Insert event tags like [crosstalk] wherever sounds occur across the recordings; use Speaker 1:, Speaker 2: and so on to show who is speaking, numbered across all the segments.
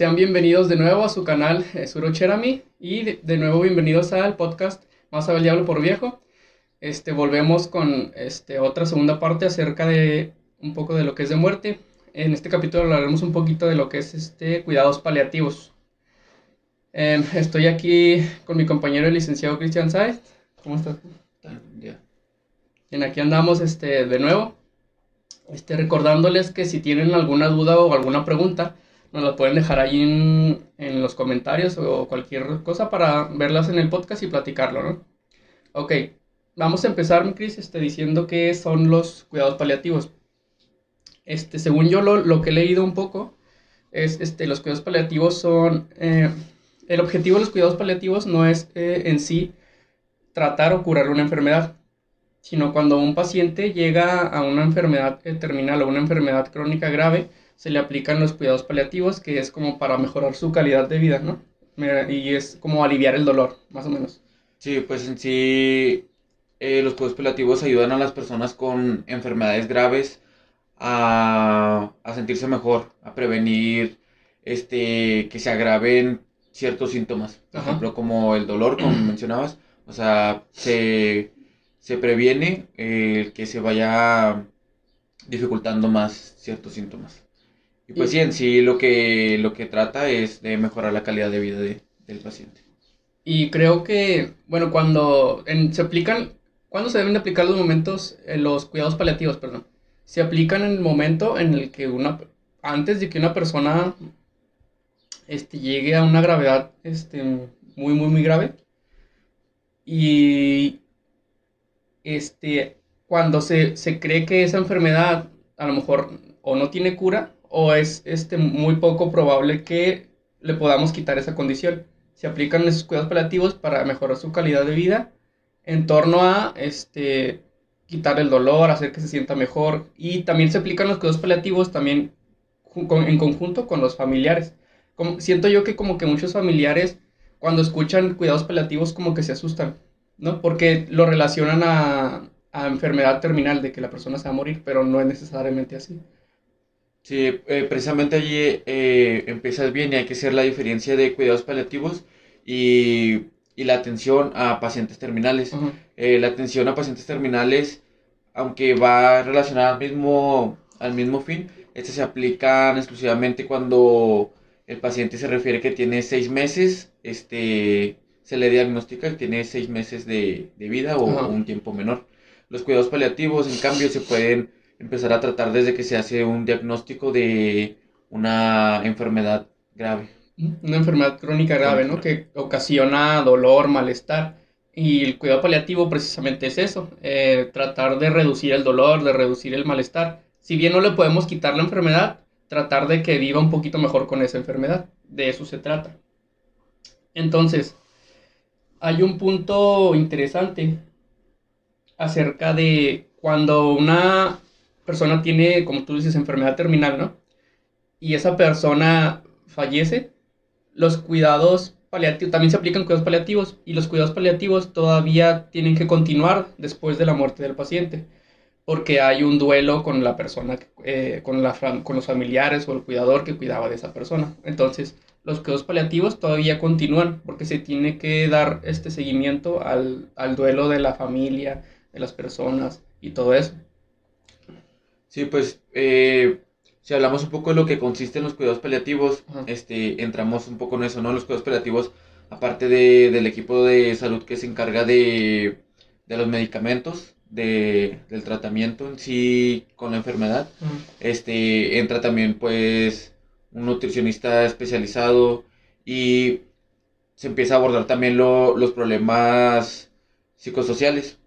Speaker 1: Sean bienvenidos de nuevo a su canal eh, Suro Cherami y de, de nuevo bienvenidos al podcast Más sabe el diablo por viejo. Este, volvemos con este, otra segunda parte acerca de un poco de lo que es de muerte. En este capítulo hablaremos un poquito de lo que es este, cuidados paliativos. Em, estoy aquí con mi compañero el licenciado Cristian Saez. ¿Cómo estás? Bien, aquí andamos este, de nuevo. Este, recordándoles que si tienen alguna duda o alguna pregunta, nos la pueden dejar ahí en, en, los comentarios o cualquier cosa para verlas en el podcast y platicarlo, ¿no? Ok, vamos a empezar, mi Cris, este, diciendo qué son los cuidados paliativos. Este, según yo lo, lo, que he leído un poco, es, este, los cuidados paliativos son... Eh, el objetivo de los cuidados paliativos no es eh, en sí tratar o curar una enfermedad, sino cuando un paciente llega a una enfermedad eh, terminal o una enfermedad crónica grave, se le aplican los cuidados paliativos, que es como para mejorar su calidad de vida, ¿no? Y es como aliviar el dolor, más o menos.
Speaker 2: Sí, pues en sí eh, los cuidados paliativos ayudan a las personas con enfermedades graves a, a sentirse mejor, a prevenir este, que se agraven ciertos síntomas. Por Ajá. ejemplo, como el dolor, como [clears throat] mencionabas. O sea, se, se previene eh, que se vaya dificultando más ciertos síntomas. Y pues sí, en sí lo que, lo que trata es de mejorar la calidad de vida de, del paciente.
Speaker 1: Y creo que, bueno, cuando en, se aplican, ¿cuándo se deben de aplicar los momentos, eh, los cuidados paliativos, perdón? Se aplican en el momento en el que una, antes de que una persona este, llegue a una gravedad este, muy, muy, muy grave. Y este, cuando se, se cree que esa enfermedad a lo mejor o no tiene cura o es este, muy poco probable que le podamos quitar esa condición. Se aplican esos cuidados paliativos para mejorar su calidad de vida en torno a este, quitar el dolor, hacer que se sienta mejor. Y también se aplican los cuidados paliativos también en conjunto con los familiares. Siento yo que como que muchos familiares cuando escuchan cuidados paliativos como que se asustan, ¿no? Porque lo relacionan a, a enfermedad terminal, de que la persona se va a morir, pero no es necesariamente así.
Speaker 2: Sí, eh, precisamente allí eh, empiezas bien y hay que hacer la diferencia de cuidados paliativos y, y la atención a pacientes terminales. Uh -huh. eh, la atención a pacientes terminales, aunque va relacionada al mismo, al mismo fin, estas se aplican exclusivamente cuando el paciente se refiere que tiene seis meses, este, se le diagnostica que tiene seis meses de, de vida o, uh -huh. o un tiempo menor. Los cuidados paliativos, en cambio, se pueden empezar a tratar desde que se hace un diagnóstico de una enfermedad grave.
Speaker 1: Una enfermedad crónica grave, ¿no? Que ocasiona dolor, malestar. Y el cuidado paliativo precisamente es eso, eh, tratar de reducir el dolor, de reducir el malestar. Si bien no le podemos quitar la enfermedad, tratar de que viva un poquito mejor con esa enfermedad. De eso se trata. Entonces, hay un punto interesante acerca de cuando una persona tiene, como tú dices, enfermedad terminal, ¿no? Y esa persona fallece, los cuidados paliativos, también se aplican cuidados paliativos, y los cuidados paliativos todavía tienen que continuar después de la muerte del paciente, porque hay un duelo con la persona, eh, con, con los familiares o el cuidador que cuidaba de esa persona. Entonces, los cuidados paliativos todavía continúan, porque se tiene que dar este seguimiento al, al duelo de la familia, de las personas y todo eso.
Speaker 2: Sí, pues eh, si hablamos un poco de lo que consiste en los cuidados paliativos, Ajá. este, entramos un poco en eso, ¿no? Los cuidados paliativos, aparte de, del equipo de salud que se encarga de, de los medicamentos, de, del tratamiento en sí con la enfermedad, Ajá. este, entra también pues un nutricionista especializado y se empieza a abordar también lo, los problemas psicosociales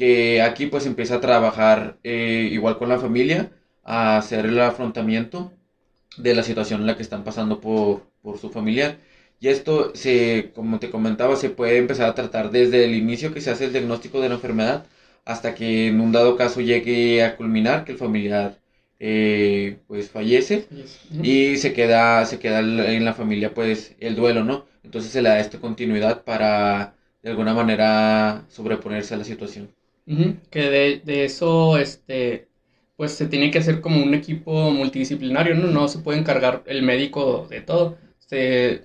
Speaker 2: que aquí pues empieza a trabajar eh, igual con la familia, a hacer el afrontamiento de la situación en la que están pasando por, por su familiar. Y esto, se, como te comentaba, se puede empezar a tratar desde el inicio que se hace el diagnóstico de la enfermedad hasta que en un dado caso llegue a culminar que el familiar eh, pues fallece y se queda, se queda en la familia pues el duelo, ¿no? Entonces se le da esta continuidad para de alguna manera sobreponerse a la situación.
Speaker 1: Que de, de, eso, este, pues se tiene que hacer como un equipo multidisciplinario, ¿no? No se puede encargar el médico de todo, se,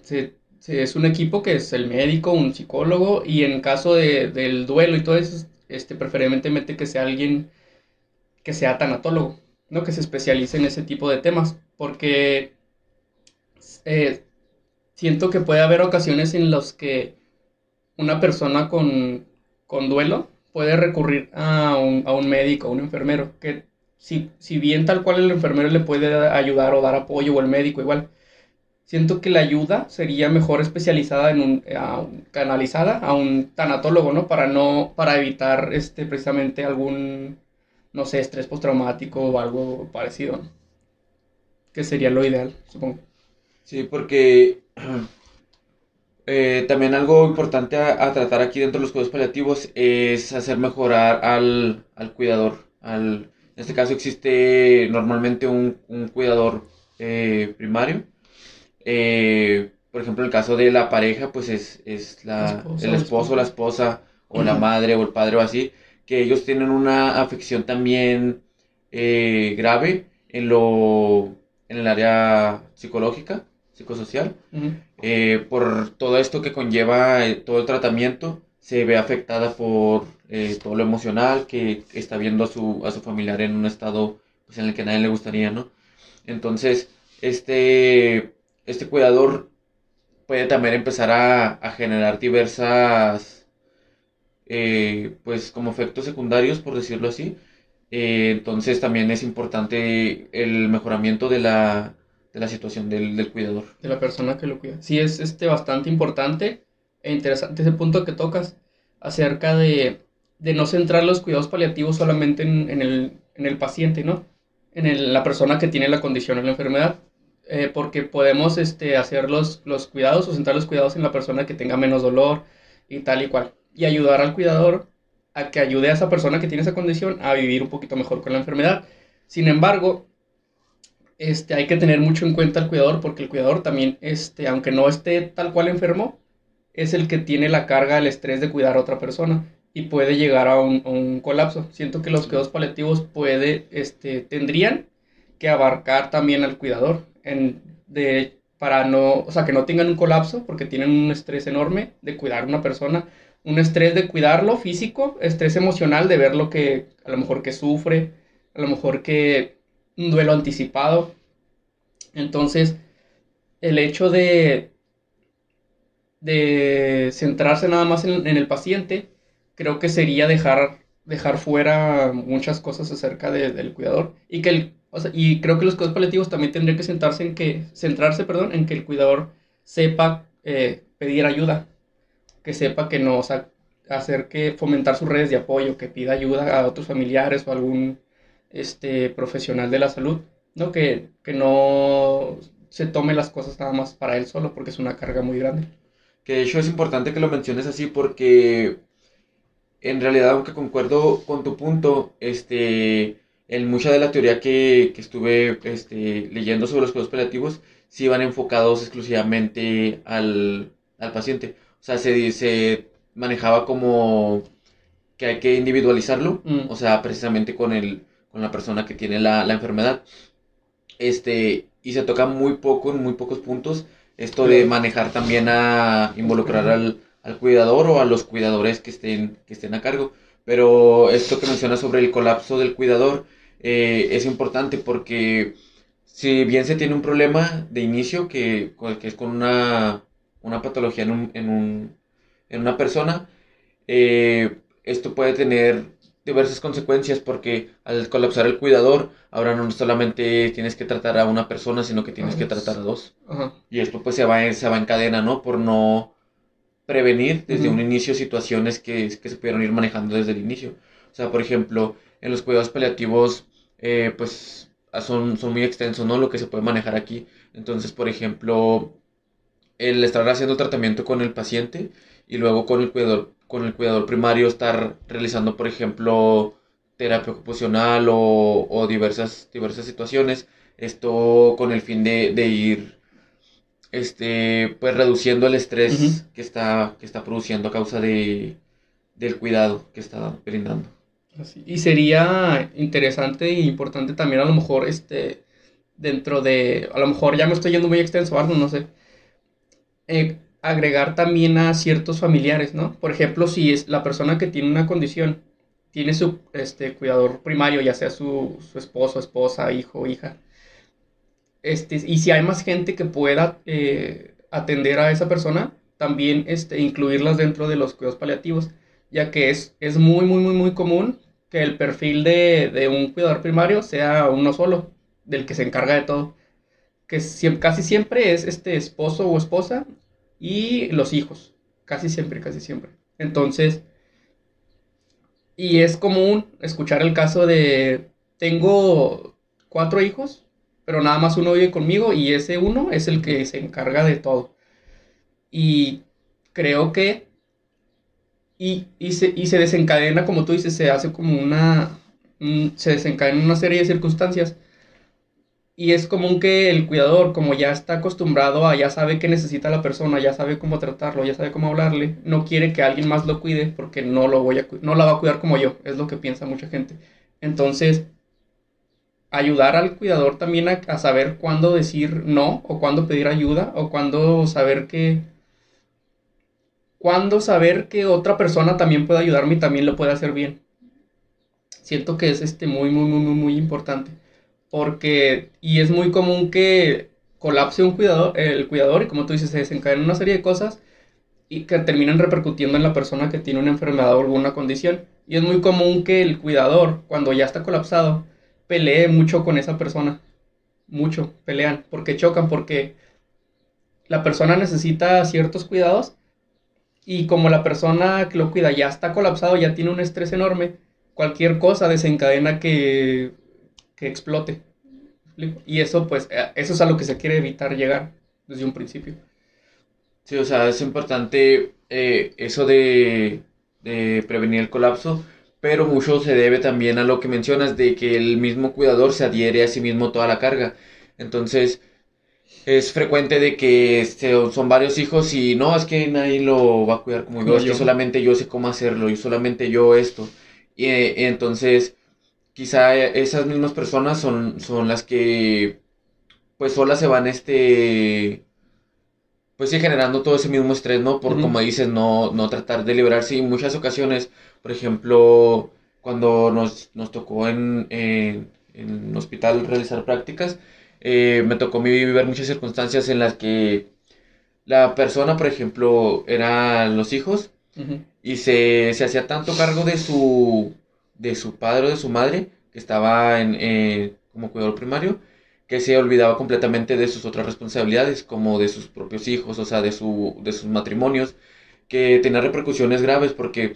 Speaker 1: es un equipo que es el médico, un psicólogo, y en caso de, del duelo y todo eso, este, preferentemente que sea alguien que sea tanatólogo, ¿no? Que se especialice en ese tipo de temas, porque eh, siento que puede haber ocasiones en las que una persona con, con duelo puede recurrir a un, a un médico, a un enfermero, que si, si bien tal cual el enfermero le puede ayudar o dar apoyo o el médico igual, siento que la ayuda sería mejor especializada en un, canalizada a un tanatólogo, ¿no? Para no, para evitar este precisamente algún, no sé, estrés postraumático o algo parecido, Que sería lo ideal, supongo.
Speaker 2: Sí, porque [clears throat] eh, también algo importante a, tratar aquí dentro de los cuidados paliativos es hacer mejorar al, cuidador. Al, en este caso existe normalmente un, cuidador eh, primario. Eh, por ejemplo, en el caso de la pareja, pues es, es la, el esposo, la esposa, o la madre, o el padre, o así, que ellos tienen una afección también grave en, lo, en el área psicológica psicosocial. Eh, por todo esto que conlleva eh, todo el tratamiento, se ve afectada por eh, todo lo emocional que está viendo a su, a su familiar en un estado pues, en el que a nadie le gustaría, ¿no? Entonces, este, este cuidador puede también empezar a, a generar diversas, pues como efectos secundarios, por decirlo así. entonces también es importante el mejoramiento de la, de la situación del, del, cuidador.
Speaker 1: De la persona que lo cuida. Sí, es este, bastante importante e interesante ese punto que tocas acerca de, de no centrar los cuidados paliativos solamente en, en, el, en el, paciente, ¿no? En el, la persona que tiene la condición o la enfermedad. Eh, porque podemos este, hacer los, los cuidados o centrar los cuidados en la persona que tenga menos dolor y tal y cual. Y ayudar al cuidador a que ayude a esa persona que tiene esa condición a vivir un poquito mejor con la enfermedad. Sin embargo, este, hay que tener mucho en cuenta al cuidador porque el cuidador también, este, aunque no esté tal cual enfermo, es el que tiene la carga, el estrés de cuidar a otra persona y puede llegar a un, colapso. Siento que los cuidados paliativos puede, este, tendrían que abarcar también al cuidador en, de, para no, o sea, que no tengan un colapso porque tienen un estrés enorme de cuidar a una persona, un estrés de cuidarlo físico, estrés emocional de ver lo que a lo mejor que sufre, a lo mejor que un duelo anticipado. Entonces, el hecho de, de centrarse nada más en, el paciente, creo que sería dejar, dejar fuera muchas cosas acerca del cuidador. Y, que y creo que los cuidados paliativos también tendrían que sentarse en que, centrarse perdón, en que el cuidador sepa eh, pedir ayuda, que sepa que no, o hacer que fomentar sus redes de apoyo, que pida ayuda a otros familiares o algún este, profesional de la salud, ¿no? Que, que no se tome las cosas nada más para él solo, porque es una carga muy grande.
Speaker 2: Que de hecho es importante que lo menciones así porque en realidad, aunque concuerdo con tu punto, este, en mucha de la teoría que, que estuve este, leyendo sobre los cuidados paliativos, sí van enfocados exclusivamente al, al paciente. O sea, se, se manejaba como que hay que individualizarlo, mm. o sea, precisamente con el, con la persona que tiene la, enfermedad. Este, y se toca muy poco, en muy pocos puntos, esto de manejar también a involucrar al, cuidador o a los cuidadores que estén, que estén a cargo. Pero esto que menciona sobre el colapso del cuidador eh, es importante porque si bien se tiene un problema de inicio que, que es con una, una patología en, un, en, un, en una persona, eh, esto puede tener diversas consecuencias porque al colapsar el cuidador, ahora no solamente tienes que tratar a una persona, sino que tienes que tratar a dos. Y esto pues se va, se va en cadena, ¿no? Por no prevenir desde un inicio situaciones que, que, se pudieron ir manejando desde el inicio. O sea, por ejemplo, en los cuidados paliativos, eh, pues son, son muy extensos, ¿no? Lo que se puede manejar aquí. Entonces, por ejemplo, el estar haciendo tratamiento con el paciente y luego con el cuidador con el cuidador primario estar realizando, por ejemplo, terapia ocupacional o, diversas, diversas situaciones. Esto con el fin de, ir este, pues reduciendo el estrés que, está, que está produciendo a causa de, del cuidado que está brindando.
Speaker 1: Y sería interesante e importante también a lo mejor este dentro de, a lo mejor ya me estoy yendo muy extenso, no sé, eh, agregar también a ciertos familiares, ¿no? Por ejemplo, si es la persona que tiene una condición, tiene su este, cuidador primario, ya sea su, su esposo, esposa, hijo, hija, este, y si hay más gente que pueda eh, atender a esa persona, también este, incluirlas dentro de los cuidados paliativos, ya que es, es muy, muy, muy, muy común que el perfil de, de un cuidador primario sea uno solo, del que se encarga de todo que casi siempre es este esposo o esposa y los hijos. Casi siempre, casi siempre. Entonces, y es común escuchar el caso de, tengo cuatro hijos, pero nada más uno vive conmigo y ese uno es el que se encarga de todo. Y creo que, y, se, y se desencadena, como tú dices, se hace como una, se desencadena una serie de circunstancias y es común que el cuidador, como ya está acostumbrado a, ya sabe qué necesita la persona, ya sabe cómo tratarlo, ya sabe cómo hablarle, no quiere que alguien más lo cuide porque no, lo voy a, no la va a cuidar como yo, es lo que piensa mucha gente. Entonces, ayudar al cuidador también a, saber cuándo decir no, o cuándo pedir ayuda, o cuándo saber que... Cuándo saber que otra persona también puede ayudarme y también lo puede hacer bien. Siento que es este muy, muy, muy, muy, muy importante porque, y es muy común que colapse un cuidador, el cuidador y como tú dices, se desencadena una serie de cosas y que terminan repercutiendo en la persona que tiene una enfermedad o alguna condición. Y es muy común que el cuidador, cuando ya está colapsado, pelee mucho con esa persona. Mucho, pelean, porque chocan, porque la persona necesita ciertos cuidados y como la persona que lo cuida ya está colapsado, ya tiene un estrés enorme, cualquier cosa desencadena que que explote. Y eso, pues, eh, eso es a lo que se quiere evitar llegar desde un principio.
Speaker 2: Sí, o sea, es importante eh, eso de, prevenir el colapso, pero mucho se debe también a lo que mencionas de que el mismo cuidador se adhiere a sí mismo toda la carga. Entonces, es frecuente de que son varios hijos y no, es que nadie lo va a cuidar como, yo, es que solamente yo sé cómo hacerlo y solamente yo esto. Y, y entonces quizá esas mismas personas son, son las que pues solas se van este pues sí generando todo ese mismo estrés, ¿no? Por como dices, no, no tratar de liberarse. Y en muchas ocasiones, por ejemplo, cuando nos, nos tocó en, en, en hospital realizar prácticas, eh, me tocó vivir muchas circunstancias en las que la persona, por ejemplo, eran los hijos y se, se hacía tanto cargo de su de su padre o de su madre, que estaba en, eh, como cuidador primario, que se olvidaba completamente de sus otras responsabilidades, como de sus propios hijos, o sea, de, su, de sus matrimonios, que tenía repercusiones graves porque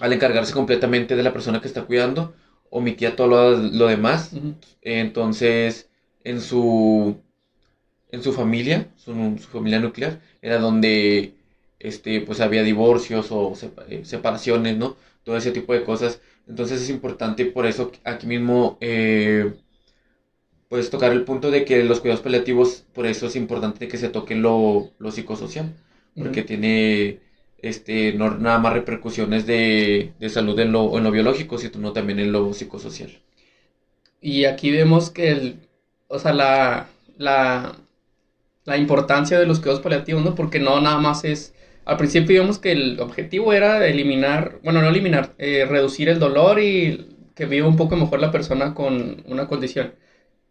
Speaker 2: al encargarse completamente de la persona que está cuidando, omitía todo lo, demás. Entonces, en su, en su familia, su, su, familia nuclear, era donde este, pues había divorcios o eh, separaciones, ¿no? Todo ese tipo de cosas. Entonces es importante por eso aquí mismo eh, puedes tocar el punto de que los cuidados paliativos, por eso es importante que se toque lo, psicosocial, porque tiene este, no nada más repercusiones de, salud en lo, en lo biológico, sino también en lo psicosocial.
Speaker 1: Y aquí vemos que el, o sea, la, la, la importancia de los cuidados paliativos, ¿no? Porque no nada más es al principio vimos que el objetivo era eliminar, bueno, no eliminar, eh, reducir el dolor y que viva un poco mejor la persona con una condición.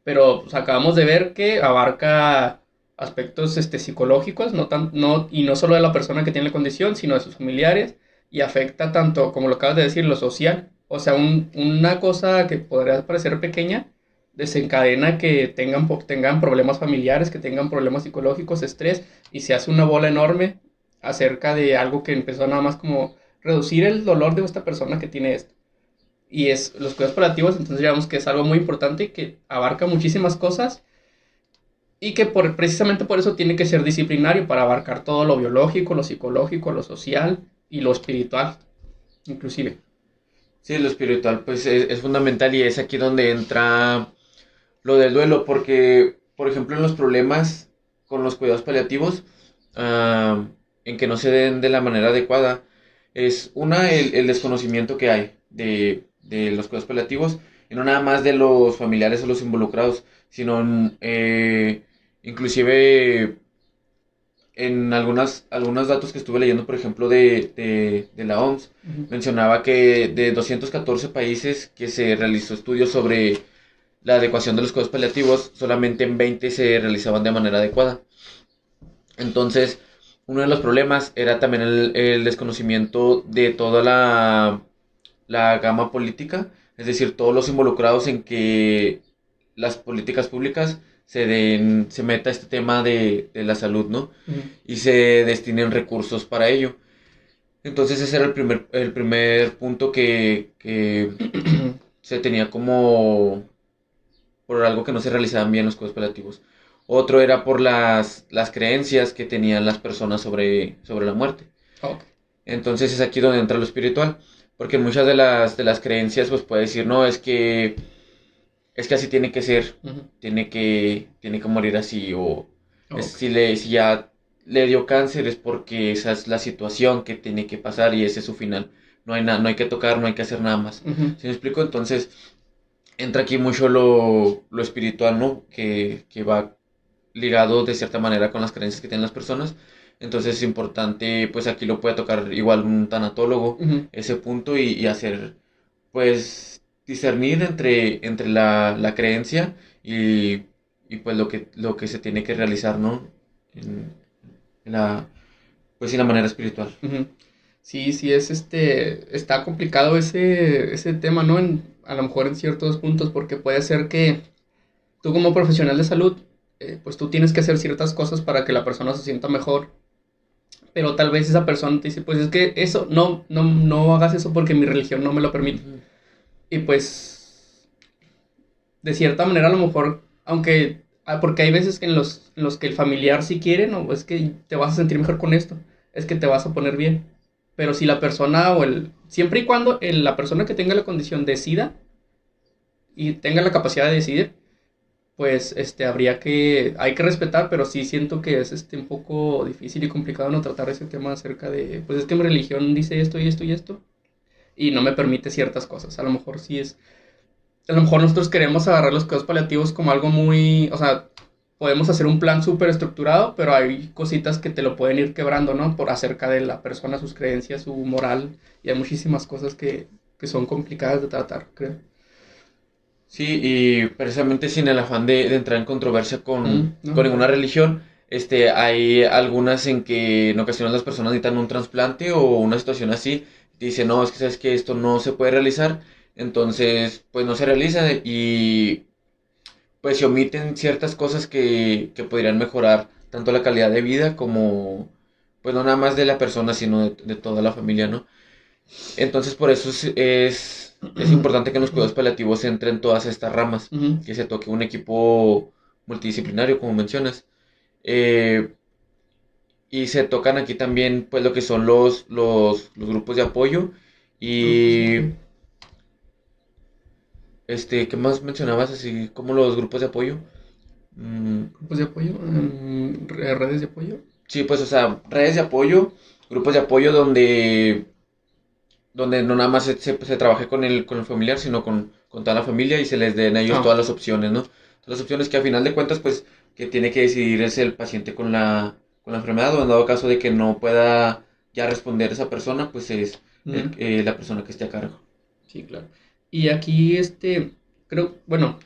Speaker 1: Pero pues, acabamos de ver que abarca aspectos este, psicológicos, no tan, no, y no solo de la persona que tiene la condición, sino de sus familiares, y afecta tanto, como lo acabas de decir, lo social. O sea, una cosa que podría parecer pequeña, desencadena que tengan, tengan problemas familiares, que tengan problemas psicológicos, estrés, y se hace una bola enorme acerca de algo que empezó nada más como reducir el dolor de esta persona que tiene esto. Y es los cuidados paliativos, entonces digamos que es algo muy importante que abarca muchísimas cosas y que por, precisamente por eso tiene que ser disciplinario para abarcar todo lo biológico, lo psicológico, lo social y lo espiritual, inclusive.
Speaker 2: Sí, lo espiritual pues es, fundamental y es aquí donde entra lo del duelo, porque por ejemplo en los problemas con los cuidados paliativos, uh, en que no se den de la manera adecuada. Es una, el, desconocimiento que hay de, los cuidados paliativos, y no nada más de los familiares o los involucrados, sino eh, inclusive en algunas, algunos datos que estuve leyendo, por ejemplo, de, la OMS, mencionaba que de 214 países que se realizó estudios sobre la adecuación de los cuidados paliativos, solamente en 20 se realizaban de manera adecuada. Entonces, uno de los problemas era también el, desconocimiento de toda la, la gama política, es decir, todos los involucrados en que las políticas públicas se, den, se meta este tema de, la salud, ¿no? Y se destinen recursos para ello. Entonces ese era el primer, el primer punto que, que [coughs] se tenía como por algo que no se realizaban bien los cuidados paliativos. Otro era por las, las creencias que tenían las personas sobre, sobre la muerte. Entonces es aquí donde entra lo espiritual. Porque muchas de las, de las creencias, pues puede decir, no, es que es que así tiene que ser, tiene, que, tiene que morir así, o si, le, si ya le dio cáncer es porque esa es la situación que tiene que pasar y ese es su final. No hay, nada no hay que tocar, no hay que hacer nada más. ¿Sí me explico? Entonces, entra aquí mucho lo, lo espiritual, ¿no? Que, que, va ligado de cierta manera con las creencias que tienen las personas. Entonces es importante, pues aquí lo puede tocar igual un tanatólogo, ese punto, y, y hacer, pues, discernir entre, entre la, la creencia y, y, pues lo que, lo que se tiene que realizar, ¿no? En, la, pues en la manera espiritual.
Speaker 1: Sí, sí, es este, está complicado ese, ese tema, ¿no? En, a lo mejor en ciertos puntos, porque puede ser que tú como profesional de salud, eh, pues tú tienes que hacer ciertas cosas para que la persona se sienta mejor, pero tal vez esa persona te dice, pues es que eso, no, no, no hagas eso porque mi religión no me lo permite. Y pues, de cierta manera a lo mejor, aunque, ah, porque hay veces que en los, los que el familiar sí quiere, no, es que te vas a sentir mejor con esto, es que te vas a poner bien. Pero si la persona o el, siempre y cuando la persona que tenga la condición decida y tenga la capacidad de decidir, pues este habría que hay que respetar, pero sí siento que es este un poco difícil y complicado no tratar ese tema acerca de pues es que mi religión dice esto y esto y esto y no me permite ciertas cosas. A lo mejor sí es... A lo mejor nosotros queremos agarrar los cuidados paliativos como algo muy... O sea, podemos hacer un plan súper estructurado, pero hay cositas que te lo pueden ir quebrando, ¿no? Por acerca de la persona, sus creencias, su moral, y hay muchísimas cosas que, que son complicadas de tratar, creo.
Speaker 2: Sí, y precisamente sin el afán de, entrar en controversia con, con ninguna religión, este, hay algunas en que en ocasiones las personas necesitan un trasplante o una situación así, dice, no, es que sabes que esto no se puede realizar, entonces pues no se realiza y pues se omiten ciertas cosas que, que podrían mejorar tanto la calidad de vida como pues no nada más de la persona, sino de, toda la familia, ¿no? Entonces por eso es, es, importante que en los cuidados paliativos entren todas estas ramas, que se toque un equipo multidisciplinario, como mencionas. Eh, y se tocan aquí también pues lo que son los, los, grupos de apoyo y este qué más mencionabas así como los grupos de apoyo
Speaker 1: mm. grupos de apoyo mm, redes de apoyo
Speaker 2: sí pues o sea redes de apoyo grupos de apoyo donde donde no nada más se, se, trabaje con el con el familiar sino con, toda la familia y se les den a ellos ah. todas las opciones no todas las opciones que a final de cuentas pues que tiene que decidir es el paciente con la con la enfermedad o en dado caso de que no pueda ya responder esa persona, pues es eh, la persona que esté a cargo.
Speaker 1: Sí, claro. Y aquí, este, creo, bueno,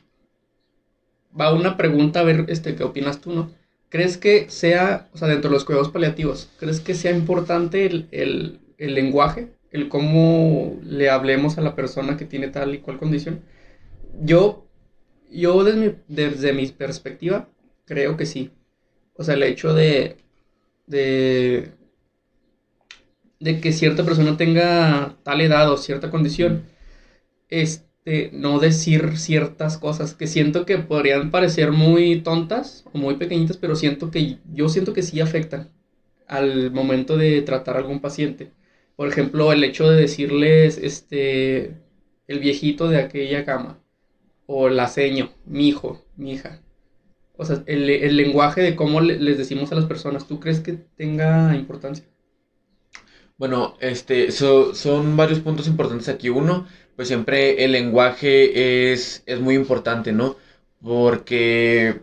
Speaker 1: va una pregunta a ver, este, ¿qué opinas tú, no? ¿Crees que sea, o sea, dentro de los cuidados paliativos, ¿crees que sea importante el, lenguaje? El cómo le hablemos a la persona que tiene tal y cual condición. Yo, yo desde mi, desde mi perspectiva, creo que sí. O sea, el hecho de, de, de que cierta persona tenga tal edad o cierta condición, este, no decir ciertas cosas que siento que podrían parecer muy tontas o muy pequeñitas, pero siento que yo siento que sí afectan al momento de tratar a algún paciente. Por ejemplo, el hecho de decirles este el viejito de aquella cama o la seño, mi hijo, mi hija o sea, el, lenguaje de cómo les decimos a las personas, ¿tú crees que tenga importancia?
Speaker 2: Bueno, este, son varios puntos importantes aquí. Uno, pues siempre el lenguaje es, es muy importante, ¿no? Porque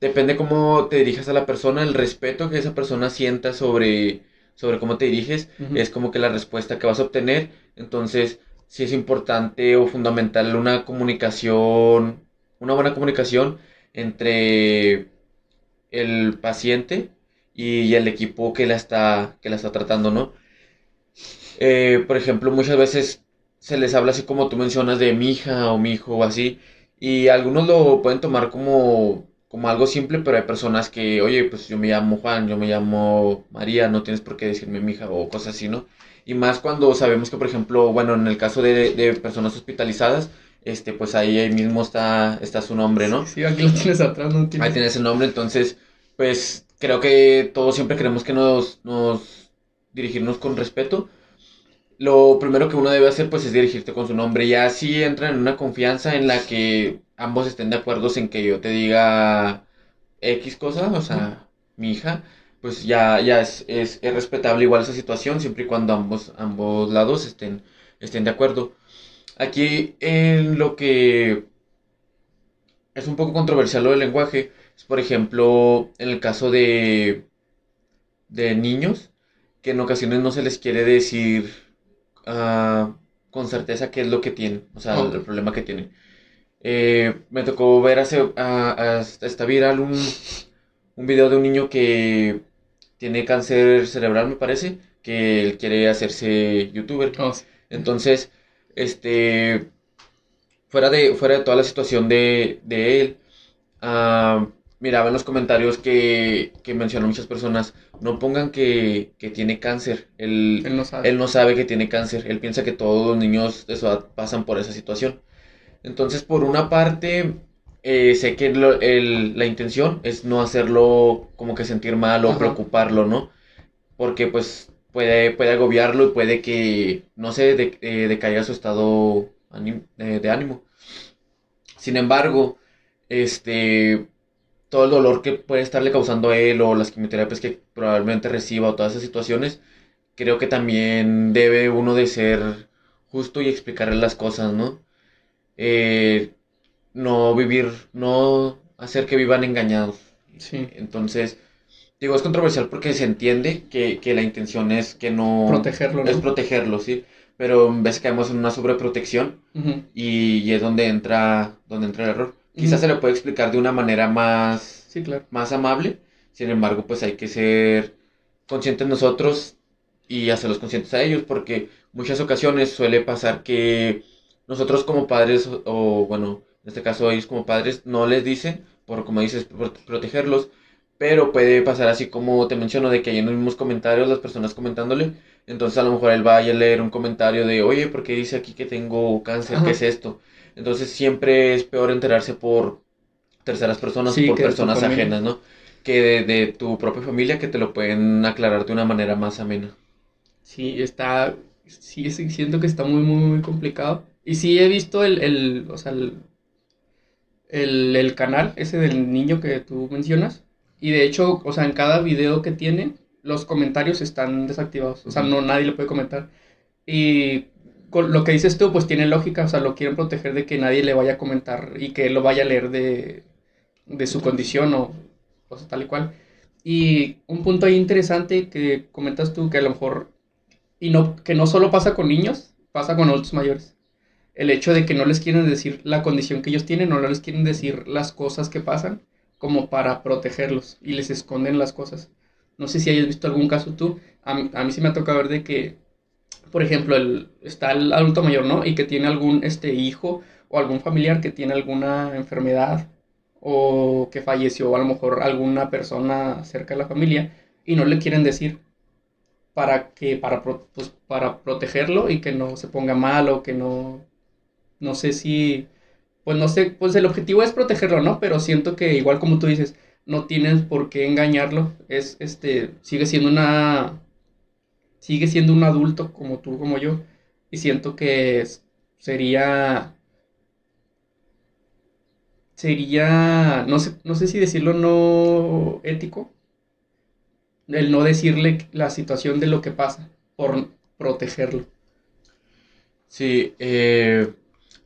Speaker 2: depende cómo te dirijas a la persona, el respeto que esa persona sienta sobre, sobre cómo te diriges, es como que la respuesta que vas a obtener. Entonces, sí es importante o fundamental una comunicación, una buena comunicación entre el paciente y, el equipo que la está, que la está tratando, ¿no? Eh, por ejemplo, muchas veces se les habla así como tú mencionas de mi hija o mi hijo o así, y algunos lo pueden tomar como, como algo simple, pero hay personas que, oye, pues yo me llamo Juan, yo me llamo María, no tienes por qué decirme mi hija o cosas así, ¿no? Y más cuando sabemos que, por ejemplo, bueno, en el caso de, de personas hospitalizadas, este, pues ahí, ahí mismo está, está su nombre, ¿no?
Speaker 1: Sí, aquí lo tienes atrás, no
Speaker 2: Ahí tienes el nombre, entonces, pues creo que todos siempre queremos que nos, nos dirigirnos con respeto. Lo primero que uno debe hacer, pues, es dirigirte con su nombre. Ya así entran en una confianza en la que ambos estén de acuerdo en que yo te diga X cosa, o sea, mi hija, pues ya, ya es, es, es, respetable igual esa situación, siempre y cuando ambos, ambos lados estén, estén de acuerdo. Aquí en lo que es un poco controversial lo del lenguaje es, por ejemplo, en el caso de, de niños, que en ocasiones no se les quiere decir uh, con certeza qué es lo que tienen, o sea, el, problema que tienen. Eh, me tocó ver hace, está viral un, un video de un niño que tiene cáncer cerebral, me parece, que él quiere hacerse youtuber. Oh, Entonces, este, fuera de, fuera de toda la situación de, de él, uh, miraba en los comentarios que, que mencionan muchas personas, no pongan que, que tiene cáncer, él, él, no sabe. él no sabe que tiene cáncer, él piensa que todos los niños de su edad pasan por esa situación. Entonces, por una parte, eh, sé que el, la intención es no hacerlo como que sentir mal o preocuparlo, ¿no? Porque pues puede, puede agobiarlo y puede que, no sé, de, eh, decaiga su estado eh, de ánimo. Sin embargo, este, todo el dolor que puede estarle causando a él o las quimioterapias que probablemente reciba o todas esas situaciones, creo que también debe uno de ser justo y explicarle las cosas, ¿no? Eh, no vivir, no hacer que vivan engañados. Sí. Entonces, Digo, es controversial porque se entiende que, la intención es que no...
Speaker 1: Protegerlo,
Speaker 2: ¿no? Es protegerlo, sí. Pero en vez caemos en una sobreprotección y, es donde entra, donde entra el error. Quizás se le puede explicar de una manera más,
Speaker 1: sí, claro.
Speaker 2: más amable. Sin embargo, pues hay que ser conscientes nosotros y hacerlos conscientes a ellos porque muchas ocasiones suele pasar que nosotros como padres o, bueno, en este caso ellos como padres no les dicen por como dices protegerlos pero puede pasar así como te menciono, de que hay en los mismos comentarios las personas comentándole. Entonces a lo mejor él vaya a leer un comentario de, oye, ¿por qué dice aquí que tengo cáncer? ¿Qué es esto? Entonces siempre es peor enterarse por terceras personas o por personas ajenas, ¿no? Que de, tu propia familia que te lo pueden aclarar de una manera más amena.
Speaker 1: Sí, está, sí, siento que está muy, muy, muy complicado. Y sí he visto el, el o sea, el, el, el canal ese del niño que tú mencionas y de hecho, o sea, en cada video que tiene, los comentarios están desactivados. O sea, no nadie le puede comentar. Y con lo que dices tú, pues tiene lógica. O sea, lo quieren proteger de que nadie le vaya a comentar y que lo vaya a leer de, de su condición o, o tal y cual. Y un punto ahí interesante que comentas tú, que a lo mejor, y no, que no solo pasa con niños, pasa con adultos mayores. El hecho de que no les quieren decir la condición que ellos tienen, no les quieren decir las cosas que pasan como para protegerlos y les esconden las cosas. No sé si hayas visto algún caso tú. A, mí sí me ha tocado ver de que, por ejemplo, el, está el adulto mayor, ¿no? Y que tiene algún este, hijo o algún familiar que tiene alguna enfermedad o que falleció, a lo mejor alguna persona cerca de la familia, y no le quieren decir para que para, pues, para protegerlo y que no se ponga mal o que no no sé si pues no sé, pues el objetivo es protegerlo, ¿no? Pero siento que igual como tú dices, no tienes por qué engañarlo, es este, sigue siendo una, sigue siendo un adulto como tú, como yo, y siento que sería, sería, no sé, no sé si decirlo no ético, el no decirle la situación de lo que pasa por protegerlo.
Speaker 2: Sí, eh,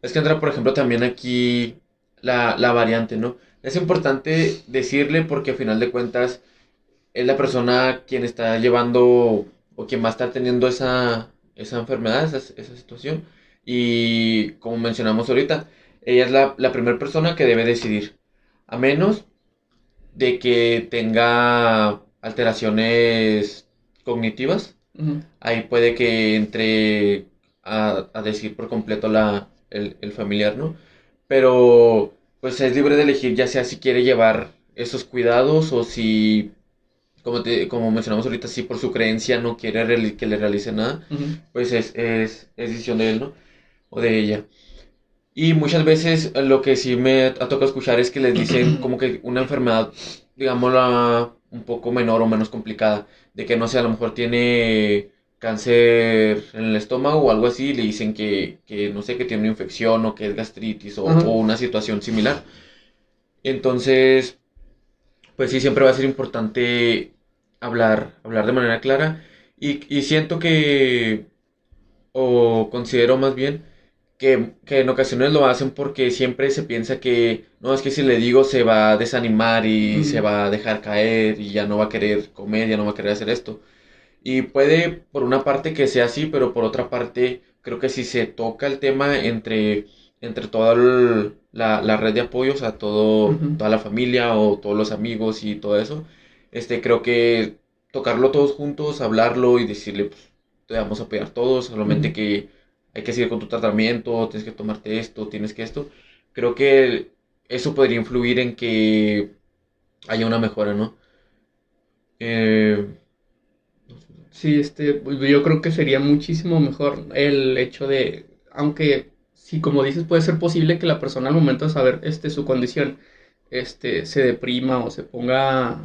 Speaker 2: es que entra, por ejemplo, también aquí la, variante, ¿no? es importante decirle porque a final de cuentas es la persona quien está llevando o quien va a estar teniendo esa, esa enfermedad, esa, esa situación. Y como mencionamos ahorita, ella es la, la primera persona que debe decidir. A menos de que tenga alteraciones cognitivas, ahí puede que entre a, a, decir por completo la, el, el familiar, ¿no? Pero pues es libre de elegir ya sea si quiere llevar esos cuidados o si, como, te, como mencionamos ahorita, si por su creencia no quiere que le realice nada, pues es, es, es, decisión de él, ¿no? O de ella. Y muchas veces lo que sí me ha tocado escuchar es que les dicen [clears throat] como que una enfermedad, digámosla, un poco menor o menos complicada, de que no sé, a lo mejor tiene cáncer en el estómago o algo así, le dicen que, que no sé, que tiene una infección o que es gastritis o, o, una situación similar. Entonces, pues sí, siempre va a ser importante hablar, hablar de manera clara y, y siento que, o considero más bien, que, que, en ocasiones lo hacen porque siempre se piensa que, no, es que si le digo se va a desanimar y mm. se va a dejar caer y ya no va a querer comer, ya no va a querer hacer esto. Y puede, por una parte, que sea así, pero por otra parte, creo que si se toca el tema entre, entre toda la, la, red de apoyos, a todo, toda la familia o todos los amigos y todo eso, este, creo que tocarlo todos juntos, hablarlo y decirle, pues, te vamos a apoyar todos, solamente que hay que seguir con tu tratamiento, tienes que tomarte esto, tienes que esto. Creo que eso podría influir en que haya una mejora, ¿no? Eh,
Speaker 1: Sí, este, yo creo que sería muchísimo mejor el hecho de, aunque sí, como dices, puede ser posible que la persona al momento de saber este, su condición, este, se deprima o se ponga,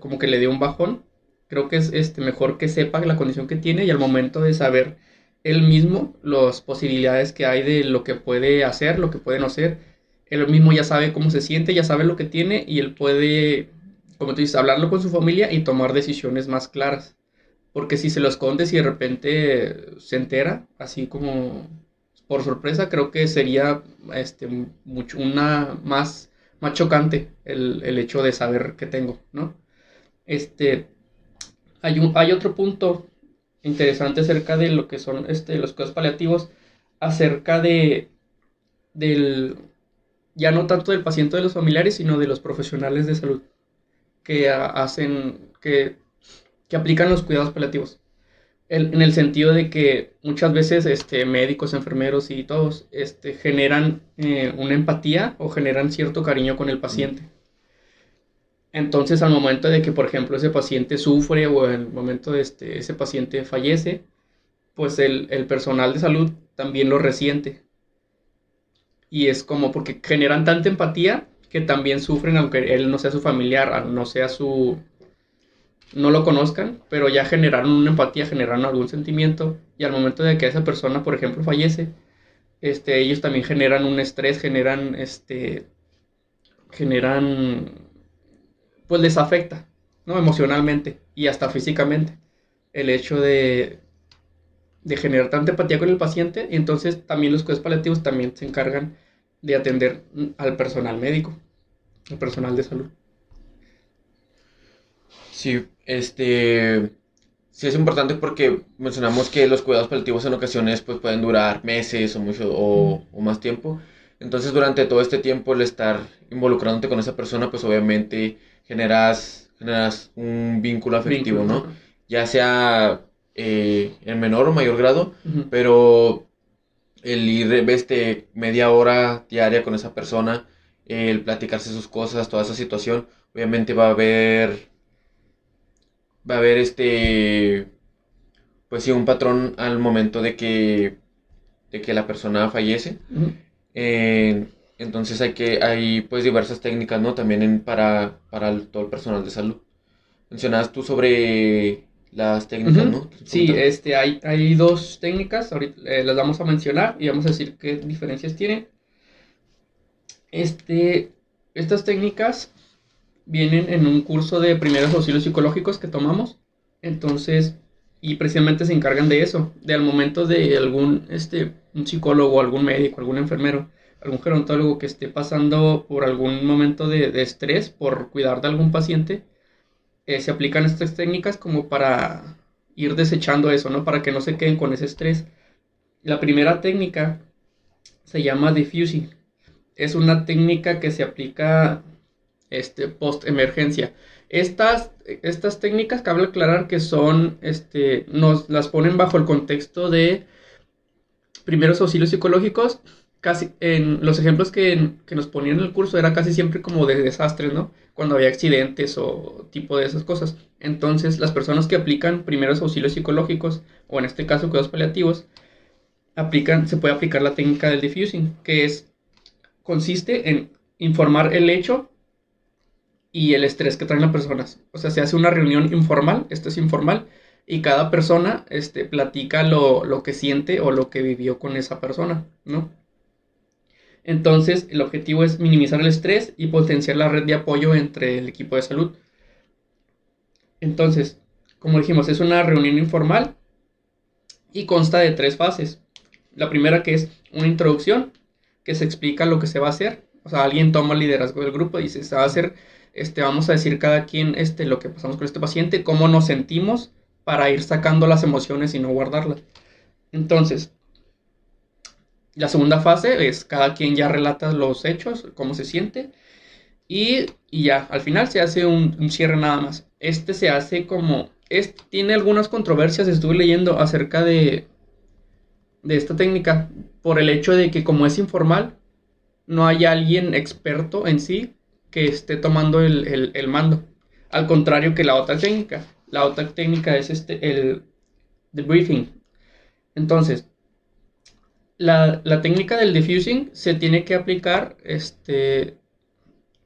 Speaker 1: como que le dé un bajón, creo que es este, mejor que sepa la condición que tiene y al momento de saber él mismo las posibilidades que hay de lo que puede hacer, lo que puede no hacer, él mismo ya sabe cómo se siente, ya sabe lo que tiene y él puede, como tú dices, hablarlo con su familia y tomar decisiones más claras. Porque si se lo escondes y de repente se entera, así como por sorpresa, creo que sería este, mucho, una más, más chocante el, el hecho de saber que tengo, ¿no? Este, hay, un, hay otro punto interesante acerca de lo que son este, los cuidados paliativos, acerca de, del, ya no tanto del paciente de los familiares, sino de los profesionales de salud que hacen, que que aplican los cuidados paliativos. En el sentido de que muchas veces este, médicos, enfermeros y todos este, generan eh, una empatía o generan cierto cariño con el paciente. Entonces, al momento de que, por ejemplo, ese paciente sufre o en el momento de este, ese paciente fallece, pues el, el personal de salud también lo resiente. Y es como porque generan tanta empatía que también sufren, aunque él no sea su familiar, no sea su, no lo conozcan, pero ya generaron una empatía, generaron algún sentimiento y al momento de que esa persona, por ejemplo, fallece, este, ellos también generan un estrés, generan, este, generan, pues les afecta, ¿no? Emocionalmente y hasta físicamente el hecho de, de generar tanta empatía con el paciente y entonces también los cuidados paliativos también se encargan de atender al personal médico, al personal de salud.
Speaker 2: Sí, este, sí es importante porque mencionamos que los cuidados paliativos en ocasiones pues pueden durar meses o mucho o, más tiempo. Entonces durante todo este tiempo el estar involucrándote con esa persona pues obviamente generas, generas un vínculo afectivo, ¿no? Ya sea eh, en menor o mayor grado, pero el ir este, media hora diaria con esa persona, el platicarse sus cosas, toda esa situación, obviamente va a haber va a haber este, pues sí, un patrón al momento de que, de que la persona fallece. Eh, entonces hay que, hay pues diversas técnicas, ¿no? También para, para todo el personal de salud. Mencionabas tú sobre las técnicas, ¿no?
Speaker 1: Sí, este, hay, hay dos técnicas, ahorita eh, las vamos a mencionar y vamos a decir qué diferencias tienen. Este, estas técnicas vienen en un curso de primeros auxilios psicológicos que tomamos. Entonces, y precisamente se encargan de eso, de al momento de algún, este, un psicólogo, algún médico, algún enfermero, algún gerontólogo que esté pasando por algún momento de, estrés por cuidar de algún paciente, eh, se aplican estas técnicas como para ir desechando eso, ¿no? Para que no se queden con ese estrés. La primera técnica se llama diffusing. Es una técnica que se aplica este, post emergencia. Estas, estas técnicas, cabe aclarar que son, este, nos las ponen bajo el contexto de primeros auxilios psicológicos. Casi en los ejemplos que, nos ponían en el curso era casi siempre como de desastres, ¿no? Cuando había accidentes o tipo de esas cosas. Entonces, las personas que aplican primeros auxilios psicológicos, o en este caso cuidados paliativos, aplican, se puede aplicar la técnica del diffusing, que es, consiste en informar el hecho y el estrés que traen las personas. O sea, se hace una reunión informal, esto es informal, y cada persona este, platica lo, lo, que siente o lo que vivió con esa persona, ¿no? Entonces, el objetivo es minimizar el estrés y potenciar la red de apoyo entre el equipo de salud. Entonces, como dijimos, es una reunión informal y consta de tres fases. La primera que es una introducción, que se explica lo que se va a hacer. O sea, alguien toma el liderazgo del grupo y dice, se va a hacer este, vamos a decir cada quien este, lo que pasamos con este paciente, cómo nos sentimos para ir sacando las emociones y no guardarlas. Entonces, la segunda fase es cada quien ya relata los hechos, cómo se siente. Y, ya, al final se hace un, cierre nada más. Este se hace como... Tiene algunas controversias, estuve leyendo acerca de, de esta técnica, por el hecho de que como es informal, no hay alguien experto en sí que esté tomando el, mando. Al contrario que la otra técnica. La otra técnica es este, el debriefing. Entonces, la, técnica del diffusing se tiene que aplicar este,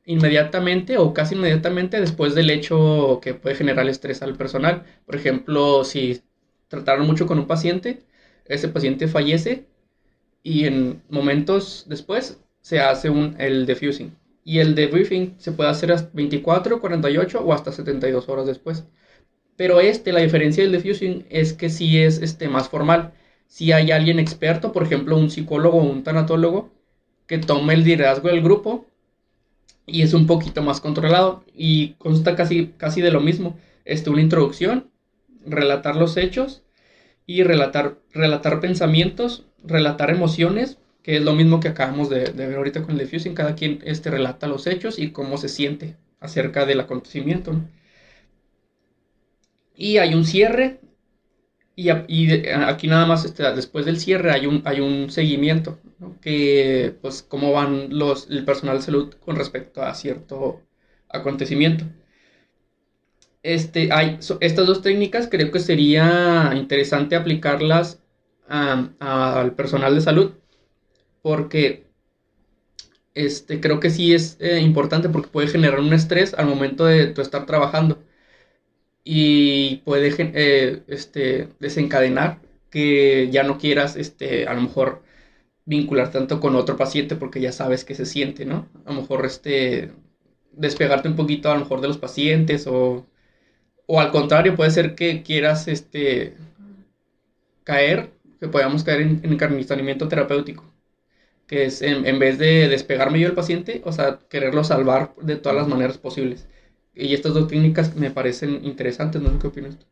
Speaker 1: inmediatamente o casi inmediatamente después del hecho que puede generar estrés al personal. Por ejemplo, si trataron mucho con un paciente, ese paciente fallece y en momentos después se hace un, el diffusing y el debriefing se puede hacer hasta 24, 48 o hasta 72 horas después. Pero este, la diferencia del diffusing es que si es este, más formal. Si hay alguien experto, por ejemplo, un psicólogo o un tanatólogo, que tome el liderazgo del grupo y es un poquito más controlado y consta casi, casi de lo mismo. Este, una introducción, relatar los hechos y relatar, relatar pensamientos, relatar emociones que es lo mismo que acabamos de, ver ahorita con el diffusing, cada quien este, relata los hechos y cómo se siente acerca del acontecimiento. Y hay un cierre, y, aquí nada más este, después del cierre hay un, hay un seguimiento, que pues cómo van los, el personal de salud con respecto a cierto acontecimiento. Este, hay, estas dos técnicas creo que sería interesante aplicarlas al personal de salud porque este, creo que sí es eh, importante porque puede generar un estrés al momento de tu estar trabajando y puede eh, este, desencadenar que ya no quieras este, a lo mejor vincular tanto con otro paciente porque ya sabes que se siente, ¿no? A lo mejor este, despegarte un poquito a lo mejor de los pacientes o, o al contrario puede ser que quieras este, caer, que podamos caer en, en encarnizamiento terapéutico que es en, vez de despegarme yo del paciente, o sea, quererlo salvar de todas las maneras posibles. Y estas dos técnicas me parecen interesantes, ¿no? ¿Qué opinas tú?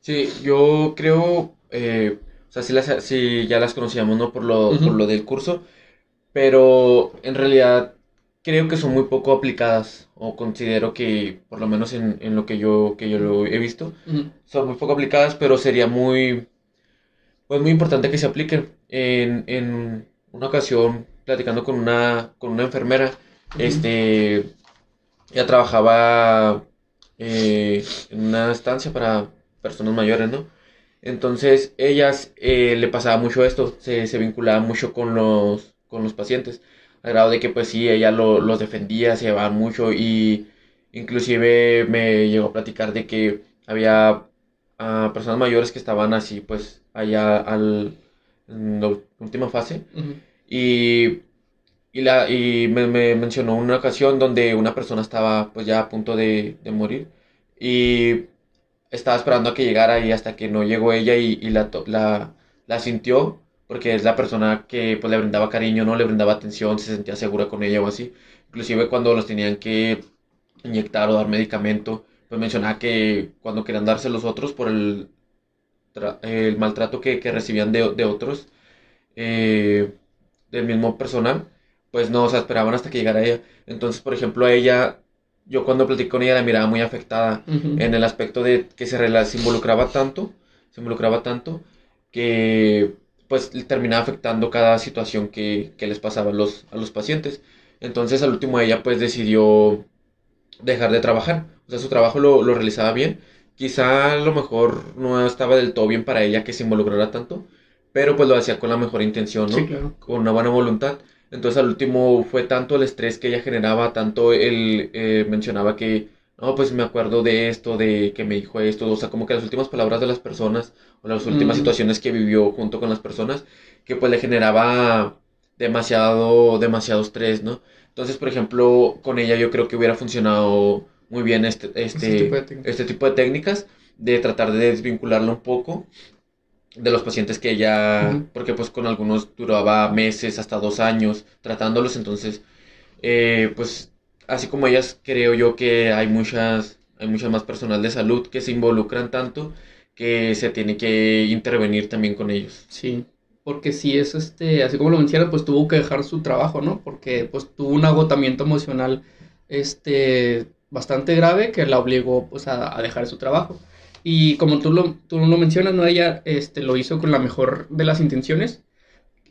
Speaker 2: Sí, yo creo, eh, o sea, sí, las, ya las conocíamos, ¿no? Por lo, por lo del curso, pero en realidad creo que son muy poco aplicadas, o considero que, por lo menos en, en lo que yo, que yo lo he visto, son muy poco aplicadas, pero sería muy, pues muy importante que se apliquen en, en una ocasión platicando con una, con una enfermera, este, ella trabajaba eh, en una estancia para personas mayores, ¿no? Entonces, ellas eh, le pasaba mucho esto, se, se, vinculaba mucho con los, con los pacientes, al grado de que pues sí, ella los defendía, se llevaban mucho y inclusive me llegó a platicar de que había ah, personas mayores que estaban así pues allá al, en la última fase. Y, y, la, y me, mencionó una ocasión donde una persona estaba pues ya a punto de, morir. Y estaba esperando a que llegara y hasta que no llegó ella y, la, la, la, sintió, porque es la persona que pues le brindaba cariño, no le brindaba atención, se sentía segura con ella o así. Inclusive cuando los tenían que inyectar o dar medicamento, pues mencionaba que cuando querían darse los otros por el, el maltrato que, recibían de, otros, eh, del mismo personal, pues no, o sea, esperaban hasta que llegara ella. Entonces, por ejemplo, a ella, yo cuando platicé con ella la miraba muy afectada en el aspecto de que se, se involucraba tanto, se involucraba tanto, que pues terminaba afectando cada situación que, les pasaba a los, a los pacientes. Entonces, al último ella pues decidió dejar de trabajar. O sea, su trabajo lo, lo realizaba bien. Quizá a lo mejor no estaba del todo bien para ella que se involucrara tanto, pero pues lo hacía con la mejor intención, ¿no? Con una buena voluntad. Entonces al último fue tanto el estrés que ella generaba, tanto él eh, mencionaba que, no, pues me acuerdo de esto, de que me dijo esto, o sea, como que las últimas palabras de las personas, o las últimas situaciones que vivió junto con las personas, que pues le generaba demasiado, demasiado estrés, ¿no? Entonces, por ejemplo, con ella yo creo que hubiera funcionado muy bien este, este, este tipo de técnicas, de tratar de desvincularlo un poco de los pacientes que ella, porque pues con algunos duraba meses, hasta dos años tratándolos, entonces, eh, pues así como ellas, creo yo que hay muchas, hay muchas más personal de salud que se involucran tanto que se tiene que intervenir también con ellos.
Speaker 1: Sí, porque si es este, así como lo mencionas, pues tuvo que dejar su trabajo, ¿no? Porque pues tuvo un agotamiento emocional, este, bastante grave que la obligó pues a dejar su trabajo. Y como tú lo, tú lo mencionas, ¿no? Ella este, lo hizo con la mejor de las intenciones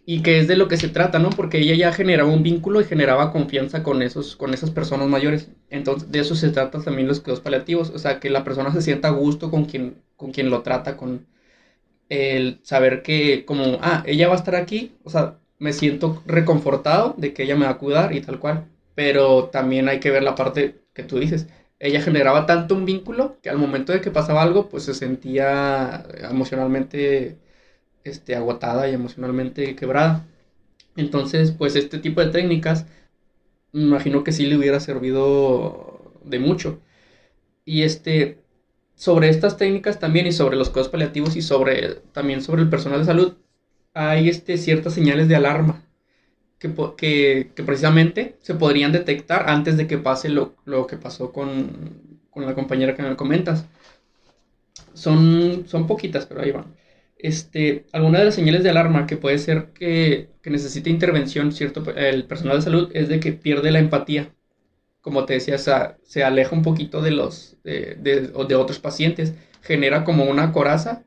Speaker 1: y que es de lo que se trata, ¿no? Porque ella ya generaba un vínculo y generaba confianza con, esos, con esas personas mayores. Entonces, de eso se trata también los cuidados paliativos, o sea, que la persona se sienta a gusto con quien, con quien lo trata, con el saber que como, ah, ella va a estar aquí, o sea, me siento reconfortado de que ella me va a cuidar y tal cual. Pero también hay que ver la parte que tú dices ella generaba tanto un vínculo que al momento de que pasaba algo, pues se sentía emocionalmente este, agotada y emocionalmente quebrada. Entonces, pues este tipo de técnicas, me imagino que sí le hubiera servido de mucho. Y este, sobre estas técnicas también y sobre los cuidados paliativos y sobre también sobre el personal de salud, hay este, ciertas señales de alarma que, precisamente se podrían detectar antes de que pase lo, que pasó con, la compañera que me comentas. Son, son poquitas, pero ahí van. Este, alguna de las señales de alarma que puede ser que, necesite intervención cierto el personal de salud es de que pierde la empatía. Como te decía, se aleja un poquito de los de, de otros pacientes, genera como una coraza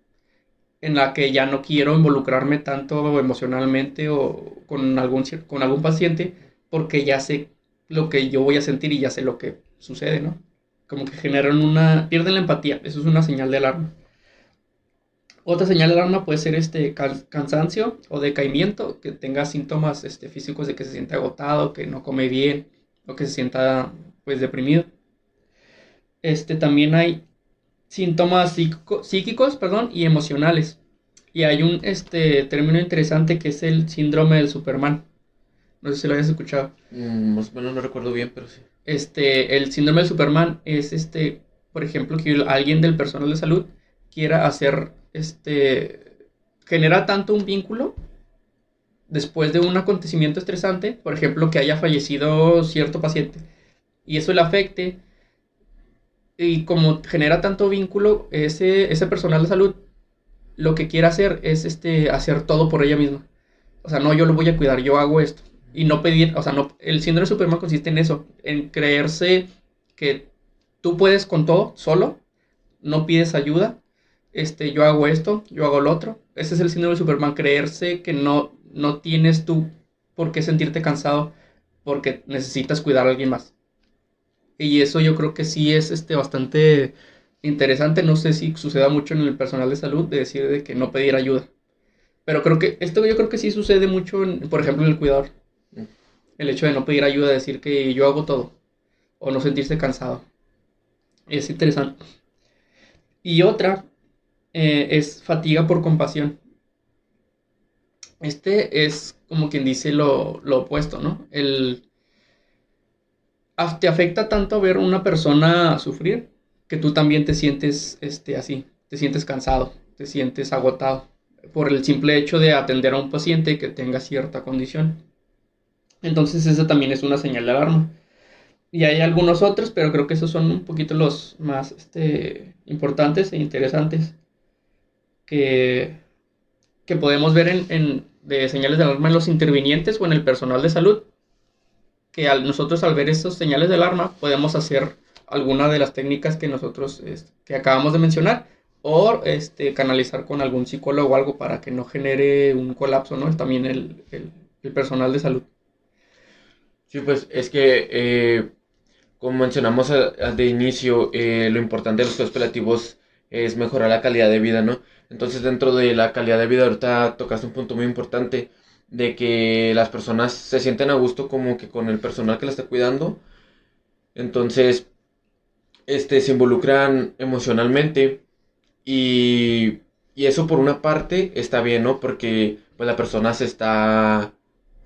Speaker 1: en la que ya no quiero involucrarme tanto emocionalmente o con algún, con algún paciente porque ya sé lo que yo voy a sentir y ya sé lo que sucede, ¿no? Como que generan una... pierden la empatía, eso es una señal de alarma. Otra señal de alarma puede ser este cansancio o decaimiento, que tenga síntomas este, físicos de que se siente agotado, que no come bien o que se sienta pues deprimido. Este también hay síntomas psíquicos perdón, y emocionales. Y hay un este, término interesante que es el síndrome del Superman. No sé si lo hayas escuchado.
Speaker 2: Mm, más o menos no recuerdo bien, pero sí.
Speaker 1: Este, el síndrome del Superman es este, por ejemplo, que alguien del personal de salud quiera hacer, este, genera tanto un vínculo después de un acontecimiento estresante, por ejemplo, que haya fallecido cierto paciente, y eso le afecte y como genera tanto vínculo, ese, personal de salud lo que quiere hacer es este, hacer todo por ella misma. O sea, no, yo lo voy a cuidar, yo hago esto. Y no pedir, o sea, no, el síndrome de Superman consiste en eso, en creerse que tú puedes con todo, solo, no pides ayuda, este, yo hago esto, yo hago lo otro. Ese es el síndrome de Superman, creerse que no, no tienes tú por qué sentirte cansado porque necesitas cuidar a alguien más. Y eso yo creo que sí es este, bastante interesante. No sé si suceda mucho en el personal de salud de decir de que no pedir ayuda. Pero creo que esto yo creo que sí sucede mucho, por ejemplo, en el cuidador. Mm. El hecho de no pedir ayuda, decir que yo hago todo. O no sentirse cansado. Es interesante. Y otra eh, es fatiga por compasión. Este es como quien dice lo, lo opuesto, ¿no? El, te afecta tanto ver una persona sufrir que tú también te sientes este, así, te sientes cansado, te sientes agotado. por el simple hecho de atender a un paciente que tenga cierta condición. Entonces esa también es una señal de alarma. Y hay algunos otros, pero creo que esos son un poquito los más este, importantes e interesantes que, que podemos ver en, de señales de alarma en los intervinientes o en el personal de salud. Que al, nosotros al ver estos señales de alarma podemos hacer alguna de las técnicas que nosotros este, que acabamos de mencionar o este, canalizar con algún psicólogo o algo para que no genere un colapso, ¿no? También el, el, personal de salud.
Speaker 2: Sí, pues es que, eh, como mencionamos de inicio, eh, lo importante de los paliativos es mejorar la calidad de vida, ¿no? Entonces, dentro de la calidad de vida, ahorita tocaste un punto muy importante de que las personas se sienten a gusto como que con el personal que la está cuidando. Entonces, este, se involucran emocionalmente y, eso por una parte está bien, ¿no? Porque pues la persona se está,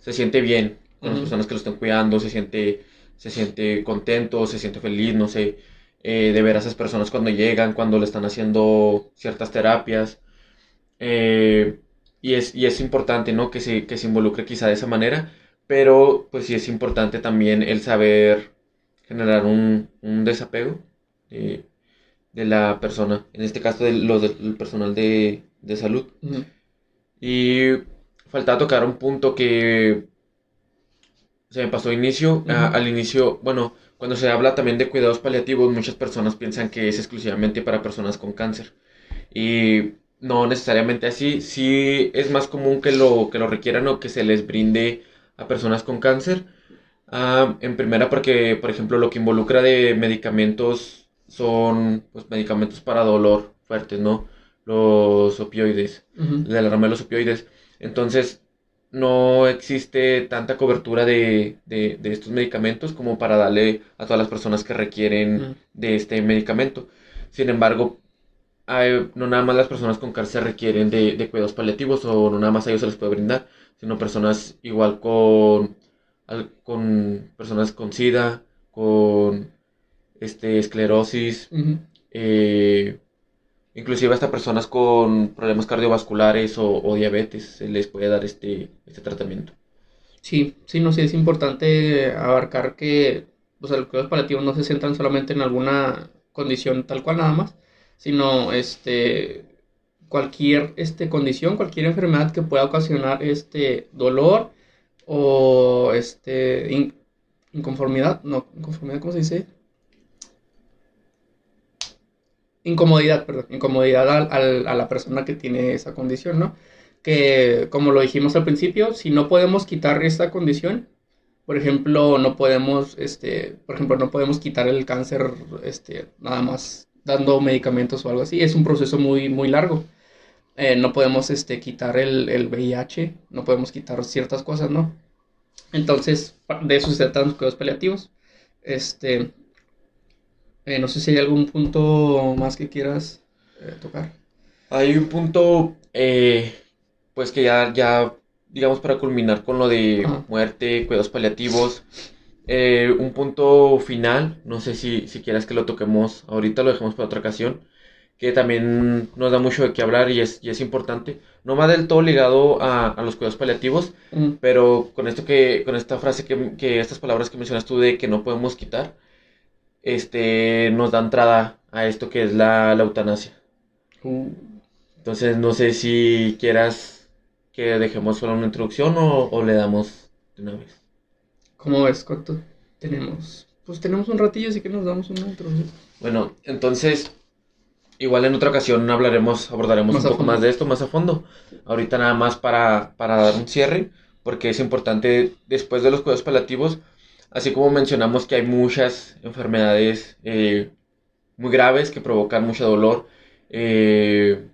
Speaker 2: se siente bien con las personas que lo están cuidando, se siente, se siente contento, se siente feliz, no sé, eh, de ver a esas personas cuando llegan, cuando le están haciendo ciertas terapias. Eh, y, es, y es importante, ¿no? Que se, que se involucre quizá de esa manera, pero pues sí es importante también el saber generar un, un desapego. Eh, de la persona, en este caso de los del personal de, salud. Y faltaba tocar un punto que se me pasó inicio, al inicio, bueno, cuando se habla también de cuidados paliativos, muchas personas piensan que es exclusivamente para personas con cáncer. Y no necesariamente así, sí es más común que lo, que lo requieran o que se les brinde a personas con cáncer. Ah, en primera porque, por ejemplo, lo que involucra de medicamentos son pues, medicamentos para dolor fuertes, ¿no? Los opioides, de la rama de los opioides. Entonces, no existe tanta cobertura de, de, estos medicamentos como para darle a todas las personas que requieren de este medicamento. Sin embargo, no nada más las personas con cáncer requieren de, de, cuidados paliativos o no nada más a ellos se les puede brindar, sino personas igual con, con personas con SIDA, con este, esclerosis, eh, inclusive hasta personas con problemas cardiovasculares o, diabetes se les puede dar este, este tratamiento.
Speaker 1: Sí, sí, no sé, es importante abarcar que los cuidados paliativos no se centran solamente en alguna condición tal cual nada más, sino este cualquier este condición, cualquier enfermedad que pueda ocasionar este dolor o este inconformidad, no, inconformidad, ¿cómo se dice? incomodidad, perdón, incomodidad a la persona que tiene esa condición, ¿no? Que como lo dijimos al principio, si no podemos quitar esta condición, por ejemplo, no podemos, este, por ejemplo, no podemos quitar el cáncer, este, nada más dando medicamentos o algo así. Es un proceso muy, muy largo. Eh, no podemos, este, quitar el, el VIH, no podemos quitar ciertas cosas, ¿no? Entonces, de eso se tratan los cuidados paliativos. Este, eh, no sé si hay algún punto más que quieras eh, tocar.
Speaker 2: Hay un punto, pues que ya, ya, digamos, para culminar con lo de muerte, cuidados paliativos. Un punto final, no sé si, si quieras que lo toquemos ahorita, lo dejemos para otra ocasión, que también nos da mucho de qué hablar y es, y es importante. No va del todo ligado a, a los cuidados paliativos, pero con esto que, con esta frase que, que, estas palabras que mencionas tú de que no podemos quitar, este, nos da entrada a esto que es la, eutanasia. Uh. Entonces, no sé si quieras que dejemos solo una introducción o, le damos de una vez.
Speaker 1: ¿Cómo ves? ¿Cuánto tenemos? Pues tenemos un ratillo, así que nos damos una introducción.
Speaker 2: Bueno, entonces, igual en otra ocasión hablaremos, abordaremos un poco más de esto más a fondo. Ahorita nada más para, para dar un cierre, porque es importante, después de los cuidados paliativos, Así como mencionamos que hay muchas enfermedades eh, muy graves que provocan mucho dolor. Eh,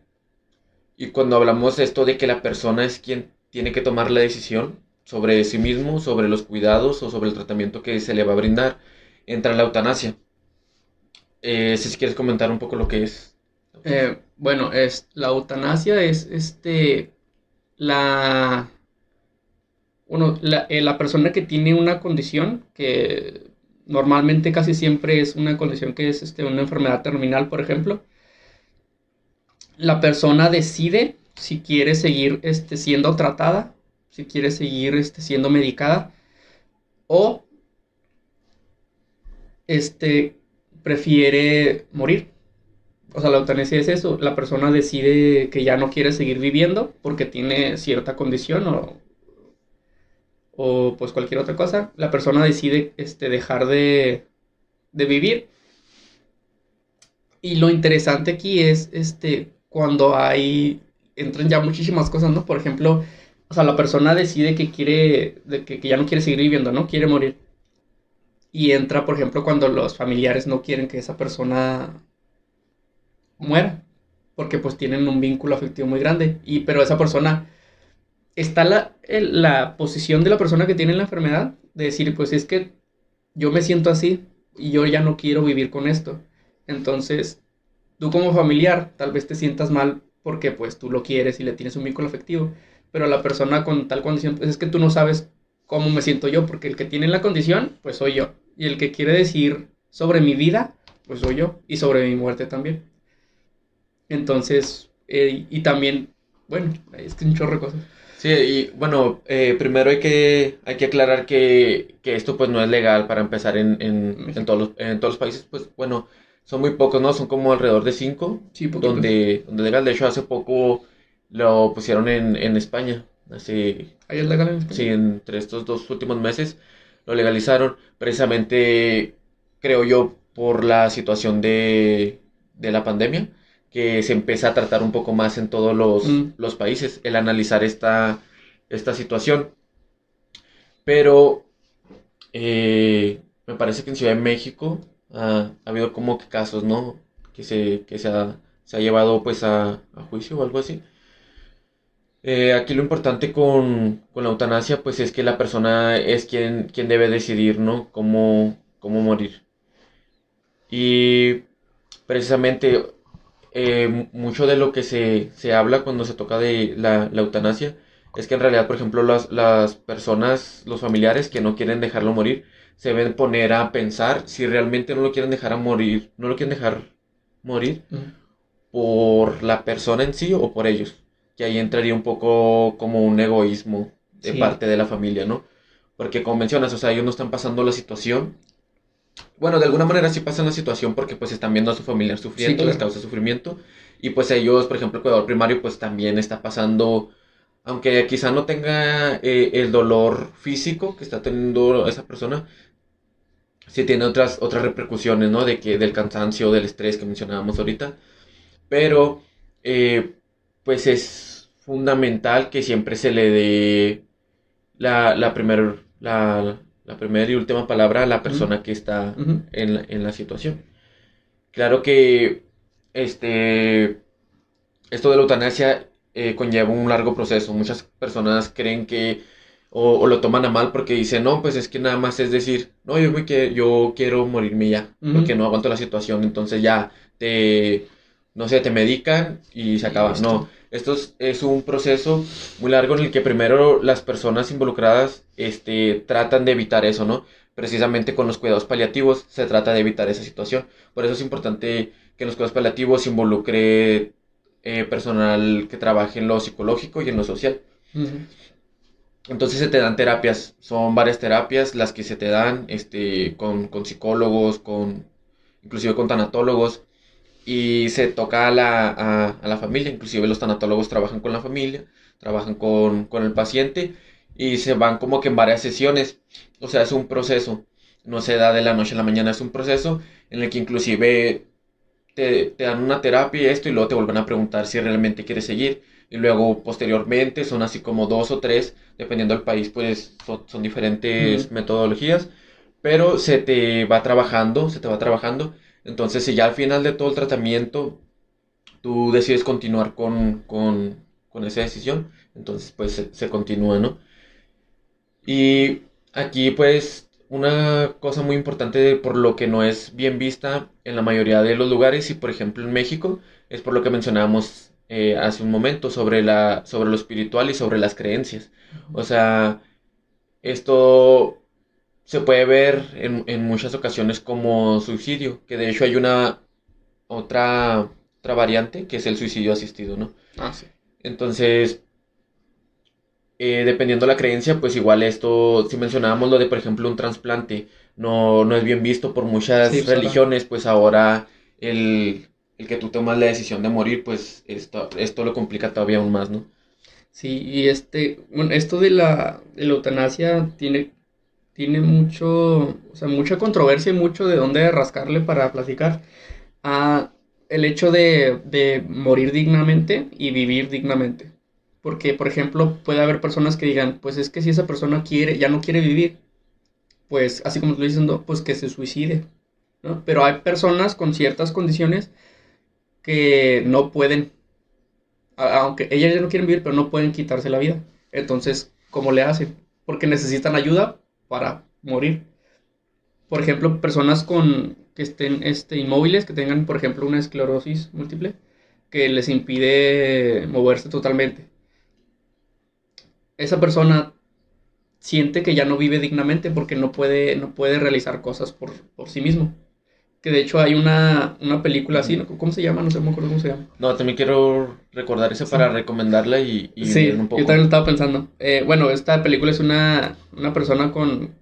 Speaker 2: y cuando hablamos de esto de que la persona es quien tiene que tomar la decisión sobre sí mismo, sobre los cuidados o sobre el tratamiento que se le va a brindar, entra la eutanasia. Eh, si quieres comentar un poco lo que es.
Speaker 1: bueno, es, la eutanasia es este la bueno, eh, la, persona que tiene una condición, que normalmente casi siempre es una condición que es este, una enfermedad terminal, por ejemplo, la persona decide si quiere seguir este, siendo tratada, si quiere seguir este, siendo medicada, o este, prefiere morir. O sea, la eutanasia es eso, la persona decide que ya no quiere seguir viviendo porque tiene cierta condición o, o pues cualquier otra cosa. La persona decide este, dejar de, de vivir. Y lo interesante aquí es este, cuando hay, entran ya muchísimas cosas, ¿no? Por ejemplo, o sea, la persona decide que quiere, que ya no quiere seguir viviendo, ¿no? Quiere morir. Y entra, por ejemplo, cuando los familiares no quieren que esa persona muera, porque pues tienen un vínculo afectivo muy grande. Y pero esa persona está la, la posición de la persona que tiene la enfermedad de decir, pues es que yo me siento así y yo ya no quiero vivir con esto. Entonces, tú como familiar tal vez te sientas mal porque pues tú lo quieres y le tienes un vínculo afectivo, pero la persona con tal condición, pues es que tú no sabes cómo me siento yo, porque el que tiene la condición, pues soy yo. Y el que quiere decir sobre mi vida, pues soy yo. Y sobre mi muerte también. Entonces, eh, y también, bueno, es que un chorro de cosas.
Speaker 2: Sí, y bueno, eh, primero hay que, hay que aclarar que, que, esto pues no es legal para empezar en, en, en, todos los, en todos los países, pues bueno, son muy pocos, ¿no? Son como alrededor de cinco,
Speaker 1: sí,
Speaker 2: donde, donde legal. De hecho, hace poco lo pusieron en, en España, así...
Speaker 1: ¿Ahí es legal en España?
Speaker 2: Sí, entre estos dos últimos meses lo legalizaron, precisamente, creo yo, por la situación de, de la pandemia, que se empieza a tratar un poco más en todos los,
Speaker 1: Mm.
Speaker 2: los países, el analizar esta, esta situación. Pero eh, me parece que en Ciudad de México ah, ha habido como que casos, ¿no? Que se, que se ha, se ha llevado pues a, a juicio o algo así. Eh, aquí lo importante con, con la eutanasia, pues es que la persona es quien, quien debe decidir, ¿no? Cómo, cómo morir. Y precisamente eh, mu- mucho de lo que se, se habla cuando se toca de la, la eutanasia es que en realidad, por ejemplo, las, las personas, los familiares que no quieren dejarlo morir, se deben poner a pensar si realmente no lo quieren dejar a morir, no lo quieren dejar morir por la persona en sí o por ellos. Que ahí entraría un poco como un egoísmo de
Speaker 1: Sí.
Speaker 2: parte de la familia, ¿no? Porque como mencionas, o sea, ellos no están pasando la situación. Bueno, de alguna manera sí pasan la situación porque pues están viendo a su familiar sufriendo,
Speaker 1: claro.
Speaker 2: les causa sufrimiento. Y pues ellos, por ejemplo, el cuidador primario pues también está pasando, aunque quizá no tenga eh, el dolor físico que está teniendo esa persona, sí tiene otras, otras repercusiones, ¿no? De que, del cansancio, del estrés que mencionábamos ahorita. Pero, eh, pues es fundamental que siempre se le dé la, la primer, la, la primera y última palabra a la persona que está en la, en la situación. Claro que este, esto de la eutanasia eh, conlleva un largo proceso. Muchas personas creen que o, o lo toman a mal porque dicen, no, pues es que nada más es decir, no, yo, me que, yo quiero morirme ya, porque no aguanto la situación, entonces ya te, no sé, te medican y se acaba. No, esto es, es un proceso muy largo en el que primero las personas involucradas este, tratan de evitar eso, ¿no? Precisamente con los cuidados paliativos se trata de evitar esa situación. Por eso es importante que en los cuidados paliativos se involucre eh, personal que trabaje en lo psicológico y en lo social. Entonces se te dan terapias, son varias terapias las que se te dan este, con, con psicólogos, con, inclusive con tanatólogos, y se toca a la, a, a la familia, inclusive los tanatólogos trabajan con la familia, trabajan con, con el paciente, y se van como que en varias sesiones, o sea, es un proceso, no se da de la noche a la mañana, es un proceso en el que inclusive te, te dan una terapia y esto, y luego te vuelven a preguntar si realmente quieres seguir, y luego posteriormente son así como dos o tres dependiendo del país, pues son, son diferentes
Speaker 1: Ujú.
Speaker 2: metodologías, pero se te va trabajando, se te va trabajando. Entonces, si ya al final de todo el tratamiento tú decides continuar con, con, con esa decisión, entonces pues se, se continúa, ¿no? Y aquí pues una cosa muy importante por lo que no es bien vista en la mayoría de los lugares y por ejemplo en México es por lo que mencionábamos eh, hace un momento sobre la, sobre lo espiritual y sobre las creencias. O sea, esto se puede ver en, en muchas ocasiones como suicidio, que de hecho hay una otra, otra variante que es el suicidio asistido, ¿no?
Speaker 1: Ah, sí.
Speaker 2: Entonces, eh, dependiendo la creencia, pues igual esto, si mencionábamos lo de, por ejemplo, un trasplante, no, no es bien visto por muchas
Speaker 1: Sí, pues,
Speaker 2: religiones, pues ahora el, el que tú tomas la decisión de morir, pues esto, esto lo complica todavía aún más, ¿no?
Speaker 1: Sí, y este, bueno, esto de la, de la eutanasia tiene, tiene mucho, o sea, mucha controversia y mucho de dónde rascarle para platicar. Ah, el hecho de, de morir dignamente y vivir dignamente. Porque, por ejemplo, puede haber personas que digan, pues es que si esa persona quiere, ya no quiere vivir, pues así como estoy diciendo, pues que se suicide, ¿no? Pero hay personas con ciertas condiciones que no pueden, aunque ellas ya no quieren vivir, pero no pueden quitarse la vida. Entonces, ¿cómo le hacen? Porque necesitan ayuda para morir. Por ejemplo, personas con que estén este, inmóviles, que tengan, por ejemplo, una esclerosis múltiple, que les impide moverse totalmente. Esa persona siente que ya no vive dignamente porque no puede, no puede realizar cosas por, por sí mismo. Que de hecho hay una, una película así, ¿no? ¿cómo se llama? No sé, me acuerdo cómo se llama.
Speaker 2: No, también quiero recordar eso para recomendarla y, y
Speaker 1: Sí,
Speaker 2: ver un poco.
Speaker 1: yo también lo estaba pensando. Eh, bueno, esta película es una, una persona con,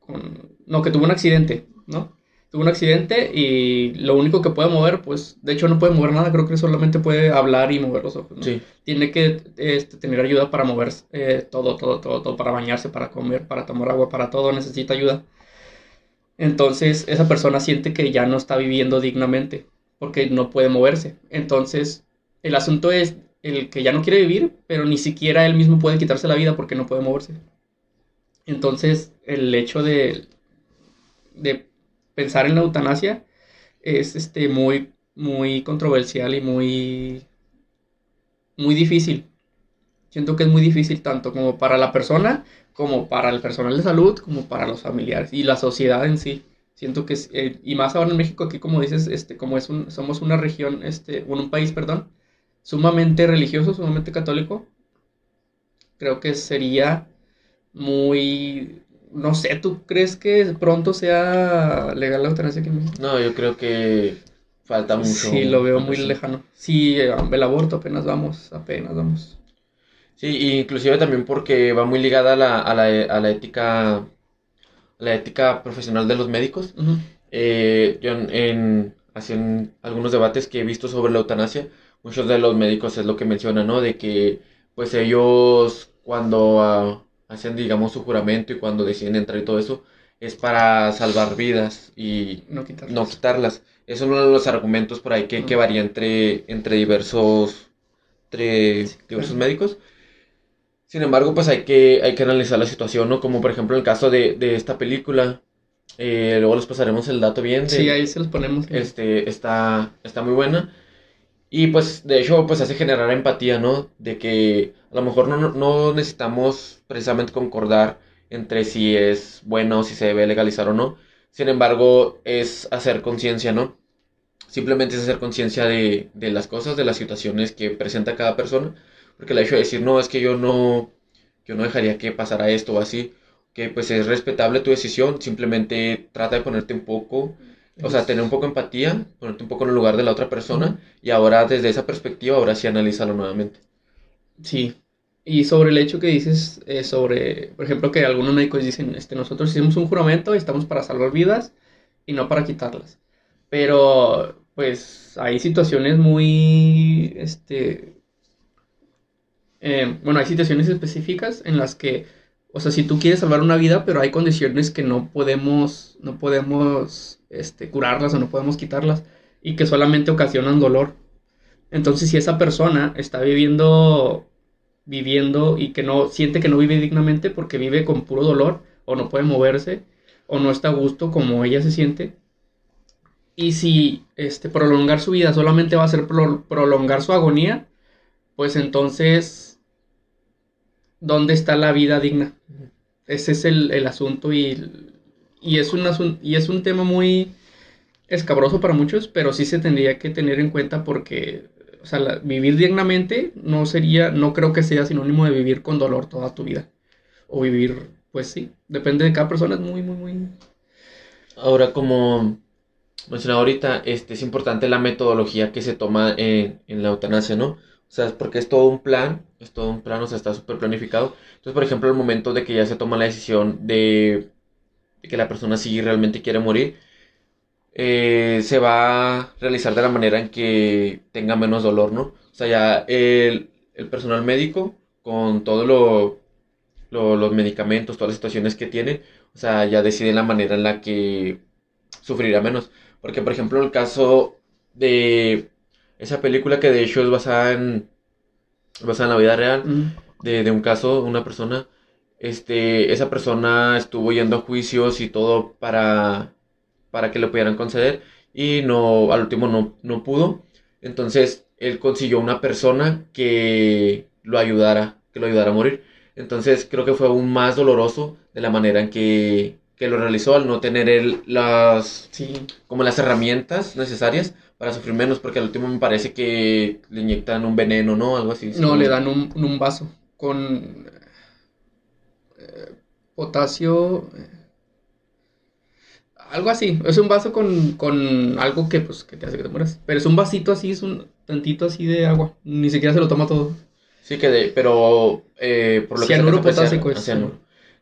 Speaker 1: con... No, que tuvo un accidente, ¿no? Tuvo un accidente y lo único que puede mover, pues, de hecho no puede mover nada, creo que solamente puede hablar y mover los ojos, ¿no?
Speaker 2: Sí,
Speaker 1: Tiene que este, tener ayuda para mover eh, todo, todo, todo, todo, para bañarse, para comer, para tomar agua, para todo, necesita ayuda. Entonces, esa persona siente que ya no está viviendo dignamente porque no puede moverse. Entonces, el asunto es el que ya no quiere vivir, pero ni siquiera él mismo puede quitarse la vida porque no puede moverse. Entonces, el hecho de, de pensar en la eutanasia es este, muy, muy controversial y muy, muy difícil. Siento que es muy difícil tanto como para la persona, como para el personal de salud, como para los familiares y la sociedad en sí. Siento que eh, y más ahora en México, aquí como dices, este, como es un, somos una región, este, bueno, un país, perdón, sumamente religioso, sumamente católico, creo que sería muy, no sé, ¿tú crees que pronto sea legal la eutanasia aquí en México?
Speaker 2: no, yo creo que falta mucho.
Speaker 1: Sí, lo veo muy lejano. Sí, el aborto apenas vamos, apenas vamos.
Speaker 2: Sí, inclusive también porque va muy ligada a la, a la, a la ética, a la ética profesional de los médicos. Eh, yo en, en- algunos debates que he visto sobre la eutanasia, muchos de los médicos es lo que mencionan, ¿no? De que pues ellos cuando ah, hacen, digamos, su juramento y cuando deciden entrar y todo eso, es para salvar vidas y
Speaker 1: No quitarlas.
Speaker 2: no quitarlas. Es uno de los argumentos por ahí que, que
Speaker 1: Ujú.
Speaker 2: varía entre, entre diversos, entre
Speaker 1: Sí,
Speaker 2: diversos
Speaker 1: claro.
Speaker 2: médicos. Sin embargo, pues hay que, hay que analizar la situación, ¿no? Como por ejemplo en el caso de, de esta película. eh, luego les pasaremos el dato bien. de-
Speaker 1: Sí, ahí se los ponemos.
Speaker 2: este, está, está muy buena. Y pues de hecho pues hace generar empatía, ¿no? De que a lo mejor no, no- no necesitamos precisamente concordar entre si es bueno o si se debe legalizar o no. Sin embargo, es hacer conciencia, ¿no? Simplemente es hacer conciencia de, de las cosas, de las situaciones que presenta cada persona. Porque el hecho de decir, no, es que yo no, yo no dejaría que pasara esto o así, que pues es respetable tu decisión, simplemente trata de ponerte un poco o sea, tener un poco de empatía, ponerte un poco en el lugar de la otra persona y ahora desde esa perspectiva, ahora sí analízalo nuevamente.
Speaker 1: Sí. Y sobre el hecho que dices, eh, sobre, por ejemplo, que algunos médicos dicen, este, nosotros hicimos un juramento y estamos para salvar vidas y no para quitarlas. Pero, pues, hay situaciones muy, este, eh, bueno, hay situaciones específicas en las que, o sea, si tú quieres salvar una vida, pero hay condiciones que no podemos, no podemos, este, curarlas o no podemos quitarlas y que solamente ocasionan dolor. Entonces, si esa persona está viviendo, viviendo y que no siente que no vive dignamente porque vive con puro dolor o no puede moverse o no está a gusto como ella se siente, y si este, prolongar su vida solamente va a ser pro- prolongar su agonía, pues entonces, ¿dónde está la vida digna? Ese es el, el asunto y, y, es un asun- y es un tema muy escabroso para muchos, pero sí se tendría que tener en cuenta porque, o sea, vivir dignamente no sería, no creo que sea sinónimo de vivir con dolor toda tu vida. O vivir, pues sí, depende de cada persona, es muy, muy, muy...
Speaker 2: Ahora, como mencionaba ahorita, este, es importante la metodología que se toma en, en la eutanasia, ¿no? O sea, porque es todo un plan, es todo un plan, está súper planificado. Entonces, por ejemplo, el momento de que ya se toma la decisión de, que la persona sí realmente quiere morir, eh, se va a realizar de la manera en que tenga menos dolor, ¿no? O sea, ya el, personal médico, con todos lo, los medicamentos, todas las situaciones que tiene, o sea, ya decide la manera en la que sufrirá menos. Porque, por ejemplo, el caso de esa película que de hecho es basada en, basada en la vida real, de, un caso, una persona, este, esa persona estuvo yendo a juicios y todo para, para que le pudieran conceder y no, al último no, no pudo. Entonces, él consiguió una persona que lo ayudara, que lo ayudara a morir. Entonces, creo que fue aún más doloroso de la manera en que, que lo realizó al no tener él las, como las herramientas necesarias para sufrir menos, porque al último me parece que le inyectan un veneno, ¿no? Algo así.
Speaker 1: No, le dan un, un vaso con eh, potasio. Eh, algo así. Es un vaso con, con algo que, pues, que te hace que te mueras. Pero es un vasito así, es un tantito así de agua. Ni siquiera se lo toma todo.
Speaker 2: Sí, que de, pero eh, por lo que se
Speaker 1: potásico es.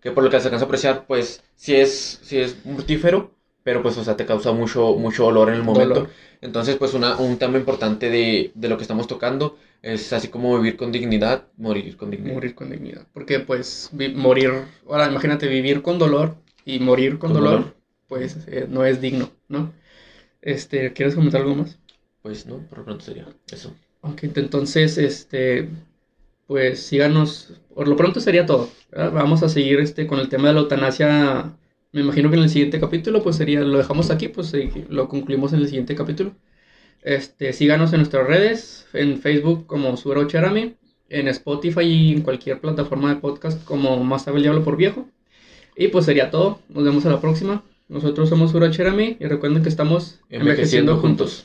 Speaker 2: Que por lo que se alcanza a apreciar, pues, sí es, sí es mortífero, pero pues, o sea, te causa mucho, mucho olor en el momento. Entonces, pues, una, un tema importante de, de, lo que estamos tocando es así como vivir con dignidad, morir con dignidad.
Speaker 1: Morir con dignidad. Porque, pues, morir, ahora imagínate vivir con dolor y morir con, dolor, pues, eh, no es digno, ¿no? Este, ¿quieres comentar algo más?
Speaker 2: Pues no, por lo pronto sería eso.
Speaker 1: Ok, entonces, este, pues síganos, por lo pronto sería todo. Vamos a seguir este con el tema de la eutanasia me imagino que en el siguiente capítulo, pues sería, lo dejamos aquí, pues lo concluimos en el siguiente capítulo. Este, síganos en nuestras redes, en Facebook como Suero Cherami, en Spotify y en cualquier plataforma de podcast como Más sabe el diablo por viejo. Y pues sería todo, nos vemos a la próxima. Nosotros somos Suero Cherami y recuerden que estamos
Speaker 2: envejeciendo, juntos.